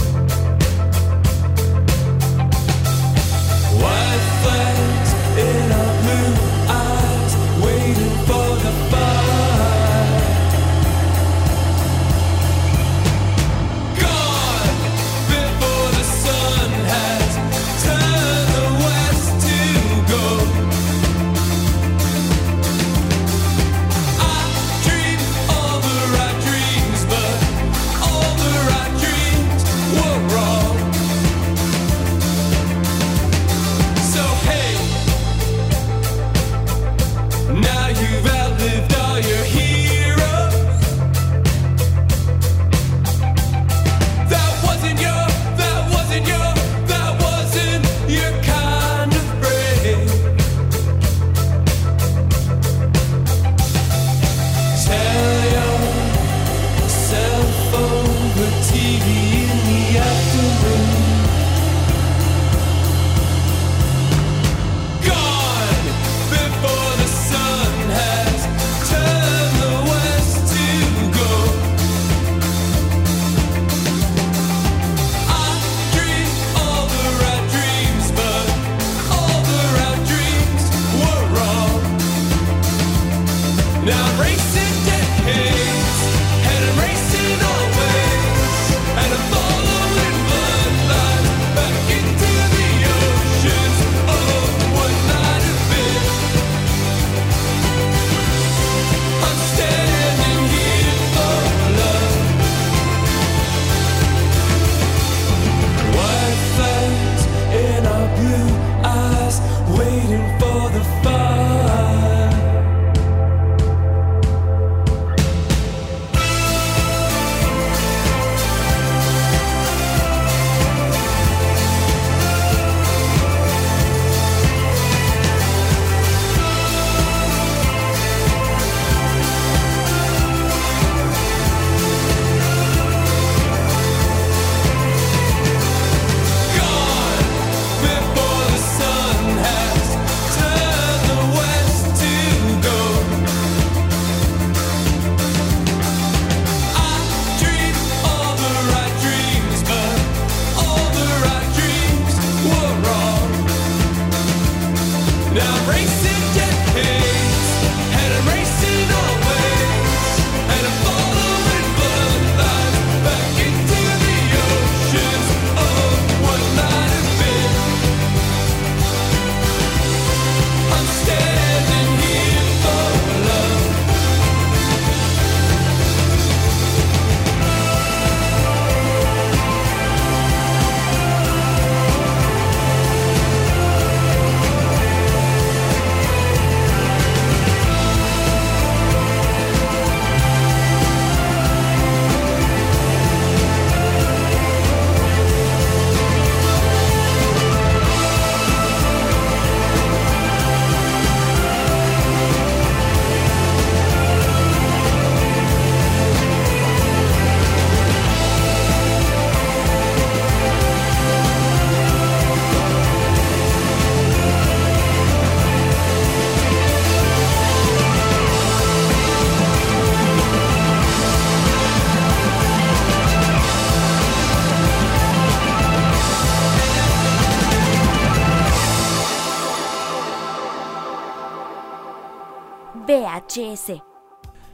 Speaker 1: VHS.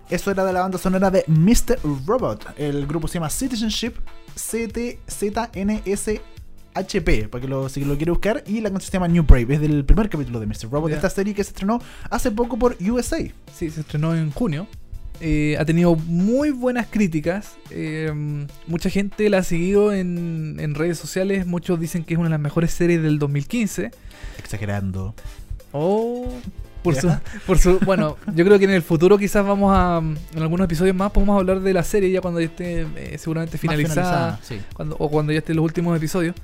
Speaker 3: Eso era de la banda sonora de Mr. Robot. El grupo se llama Citizenship CTZNSHP, para que lo, si lo quiere buscar. Y la canción se llama New Brave, es del primer capítulo de Mr. Robot,
Speaker 2: Ya.
Speaker 3: esta serie que se estrenó hace poco por USA.
Speaker 2: Sí, se estrenó en junio. Eh, ha tenido muy buenas críticas. Eh, mucha gente la ha seguido en, en redes sociales. Muchos dicen que es una de las mejores series del 2015.
Speaker 3: Exagerando.
Speaker 2: Oh, por su, por su, bueno, yo creo que en el futuro quizás vamos a, en algunos episodios más, podemos hablar de la serie ya cuando ya esté eh, seguramente finalizada,
Speaker 3: sí.
Speaker 2: cuando, o cuando ya estén los últimos episodios.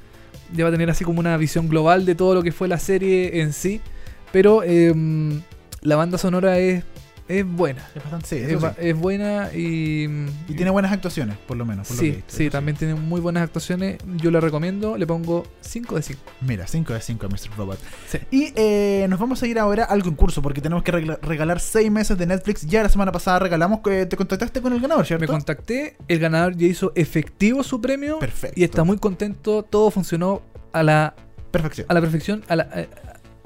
Speaker 2: Ya va a tener así como una visión global de todo lo que fue la serie en sí. Pero em, la banda sonora es, es buena.
Speaker 3: Es bastante, sí,
Speaker 2: Es,
Speaker 3: sí.
Speaker 2: es buena y...
Speaker 3: Y tiene buenas actuaciones, por lo menos. por lo que he
Speaker 2: Sí, sí, también tiene muy buenas actuaciones. Yo la recomiendo, le pongo 5 de 5.
Speaker 3: Mira, 5 de 5 a Mr. Robot.
Speaker 2: Sí.
Speaker 3: Y eh, nos vamos a ir ahora al concurso porque tenemos que regalar 6 meses de Netflix. Ya la semana pasada regalamos, eh, te contactaste con el ganador, ¿cierto?
Speaker 2: Me contacté, el ganador ya hizo efectivo su premio.
Speaker 3: Perfecto.
Speaker 2: Y está muy contento, todo funcionó a la,
Speaker 3: Perfección.
Speaker 2: a la perfección, a la, eh,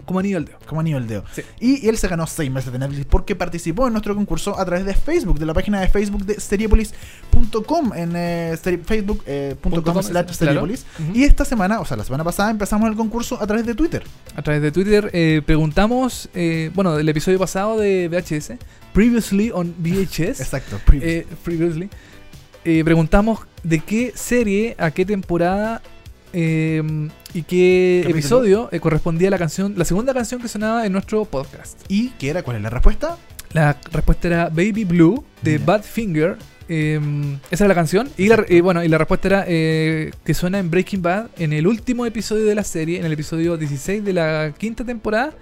Speaker 2: como anillo al dedo.
Speaker 3: Como anillo al dedo.
Speaker 2: Sí.
Speaker 3: Y él se ganó 6 meses de Netflix porque participó en nuestro concurso a través de Facebook, de la página de Facebook de seriepolis.com, en eh, seri- facebook.com
Speaker 2: com,
Speaker 3: slash
Speaker 2: claro.
Speaker 3: seriepolis.
Speaker 2: Ujú.
Speaker 3: Y esta semana, o sea, la semana pasada empezamos el concurso a través de Twitter.
Speaker 2: A través de Twitter eh, preguntamos, eh, bueno, del episodio pasado de VHS, Previously on VHS,
Speaker 3: Exacto.
Speaker 2: eh, previously, eh, preguntamos de qué serie, a qué temporada eh, y qué
Speaker 3: Capítulo.
Speaker 2: episodio eh, correspondía la canción, la segunda canción que sonaba en nuestro podcast.
Speaker 3: ¿Y qué era? ¿Cuál es la respuesta?
Speaker 2: La respuesta era Baby Blue de. Badfinger. eh, esa era la canción. Y, la, bueno, y la respuesta era eh, que suena en Breaking Bad en el último episodio de la serie, en el episodio 16 de la quinta temporada,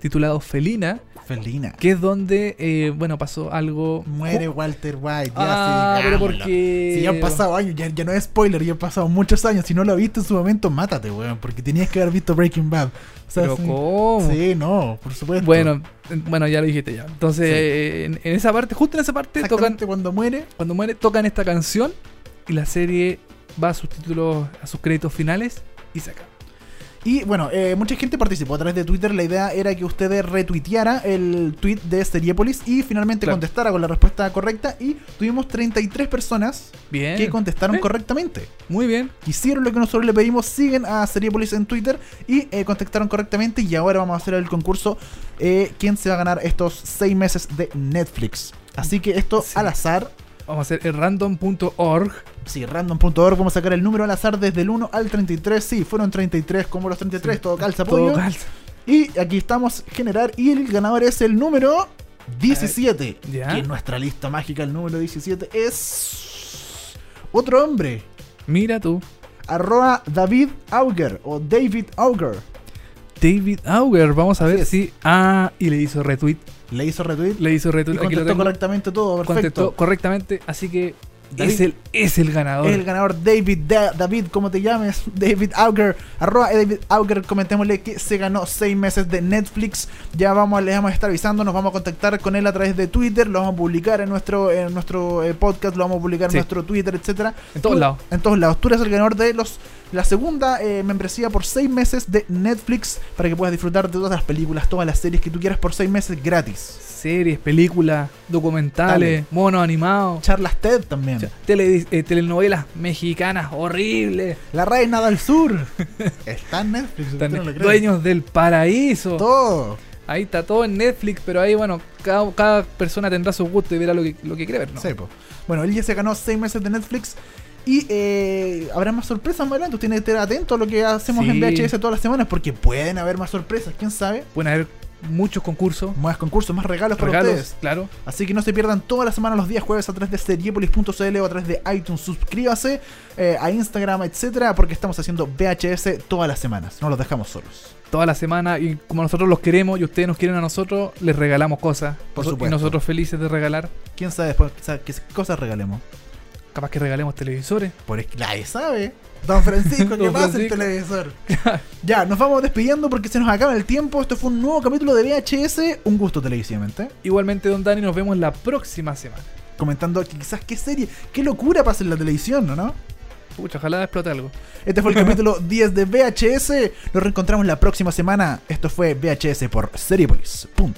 Speaker 2: titulado Felina,
Speaker 3: Felina.
Speaker 2: que es donde, eh, bueno, pasó algo.
Speaker 3: Muere Walter White. Ya,
Speaker 2: Ah,
Speaker 3: sí,
Speaker 2: pero porque.
Speaker 3: Si ya han pasado años, ya, ya no es spoiler, ya han pasado muchos años. Si no lo viste en su momento, mátate, weón. Porque tenías que haber visto Breaking Bad. O sea,
Speaker 2: Pero
Speaker 3: sí,
Speaker 2: ¿cómo?
Speaker 3: sí, no, por supuesto.
Speaker 2: Bueno, bueno, ya lo dijiste ya. Entonces,
Speaker 3: Sí.
Speaker 2: en, en esa parte, justo en esa parte, tocan,
Speaker 3: cuando muere,
Speaker 2: cuando muere, tocan esta canción y la serie va a sus títulos, a sus créditos finales y se acaba.
Speaker 3: Y bueno, eh, mucha gente participó a través de Twitter. La idea era que ustedes retuiteara el tweet de Seriepolis y finalmente
Speaker 2: Claro.
Speaker 3: contestara con la respuesta correcta. Y tuvimos 33 personas
Speaker 2: Bien.
Speaker 3: que contestaron
Speaker 2: Eh.
Speaker 3: correctamente.
Speaker 2: Muy bien.
Speaker 3: Hicieron lo que nosotros le pedimos, siguen a Seriepolis en Twitter y eh, contestaron correctamente. Y ahora vamos a hacer el concurso: eh, ¿quién se va a ganar estos 6 meses de Netflix? Así que esto
Speaker 2: Sí.
Speaker 3: al azar.
Speaker 2: Vamos a hacer el random.org.
Speaker 3: Sí, random.org, vamos a sacar el número al azar desde el 1 al 33. Sí, fueron 33 como los 33, todo calza
Speaker 2: Todo
Speaker 3: pollo.
Speaker 2: calza.
Speaker 3: Y aquí estamos, generar, y el ganador es el número 17.
Speaker 2: ya.
Speaker 3: Que en nuestra lista mágica el número 17 es otro hombre.
Speaker 2: Mira tú.
Speaker 3: Arroba David Auger o David Auger.
Speaker 2: David Auger. Vamos a
Speaker 3: Así
Speaker 2: ver
Speaker 3: es.
Speaker 2: si. Ah, y le hizo retweet.
Speaker 3: Le hizo retweet
Speaker 2: Le hizo
Speaker 3: y
Speaker 2: retweet. Aquí lo
Speaker 3: contestó correctamente todo. Perfecto.
Speaker 2: Contestó correctamente. Así que
Speaker 3: David-
Speaker 2: es el, es el ganador.
Speaker 3: Es el ganador David, Da- David, como te llames, David Auger, arroba David Auger, comentémosle que se ganó 6 meses de Netflix, ya vamos, le vamos a estar avisando, nos vamos a contactar con él a través de Twitter, lo vamos a publicar en nuestro, en nuestro eh, podcast, lo vamos a publicar
Speaker 2: Sí.
Speaker 3: en nuestro Twitter, etcétera.
Speaker 2: En todos
Speaker 3: Tú-
Speaker 2: lados.
Speaker 3: En todos lados. Tú eres el ganador de los la segunda eh, membresía por 6 meses de Netflix para que puedas disfrutar de todas las películas, todas las series que tú quieras por 6 meses gratis.
Speaker 2: Series, películas, documentales,
Speaker 3: Dale.
Speaker 2: monos animados.
Speaker 3: Charlas TED también.
Speaker 2: tele- eh, telenovelas mexicanas horribles.
Speaker 3: La Reina del Sur. Está en Netflix. no.
Speaker 2: Dueños del paraíso.
Speaker 3: Todo.
Speaker 2: Ahí está todo en Netflix, pero ahí, bueno, cada, cada persona tendrá su gusto y verá lo que, lo que quiere ver, ¿no?
Speaker 3: Sí, po. Bueno, él ya se ganó 6 meses de Netflix. Y eh, habrá más sorpresas más adelante. Usted tiene que estar atento a lo que hacemos
Speaker 2: Sí.
Speaker 3: en VHS todas las semanas. Porque pueden haber más sorpresas. ¿Quién sabe?
Speaker 2: Pueden haber muchos concursos,
Speaker 3: Más concursos, más regalos, para ustedes.
Speaker 2: claro.
Speaker 3: Así que no se pierdan toda la semana los días jueves a través de seriepolis.cl o a través de iTunes. Suscríbase eh, a Instagram, etcétera, porque estamos haciendo VHS todas las semanas. No los dejamos solos.
Speaker 2: Toda la semana, y como nosotros los queremos y ustedes nos quieren a nosotros, les regalamos cosas.
Speaker 3: Por supuesto.
Speaker 2: Y nosotros felices de regalar.
Speaker 3: ¿Quién sabe después qué cosas regalemos?
Speaker 2: Capaz que regalemos televisores.
Speaker 3: Por es que nadie sabe. Don Francisco, ¿qué
Speaker 2: Don
Speaker 3: pasa el televisor? ya, nos vamos despidiendo porque se nos acaba el tiempo. Esto fue un nuevo capítulo de VHS. Un gusto televisivamente.
Speaker 2: Igualmente, Don Dani, nos vemos la próxima semana.
Speaker 3: Comentando que quizás qué serie, qué locura pasa en la televisión, ¿no? ¿no?
Speaker 2: Pucha, ojalá explote algo.
Speaker 3: Este fue el capítulo 10 de VHS. Nos reencontramos la próxima semana. Esto fue VHS por Seriepolis.cl.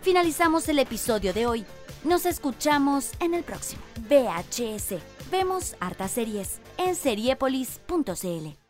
Speaker 1: Finalizamos el episodio de hoy. Nos escuchamos en el próximo. VHS. Vemos hartas series en seriepolis.cl.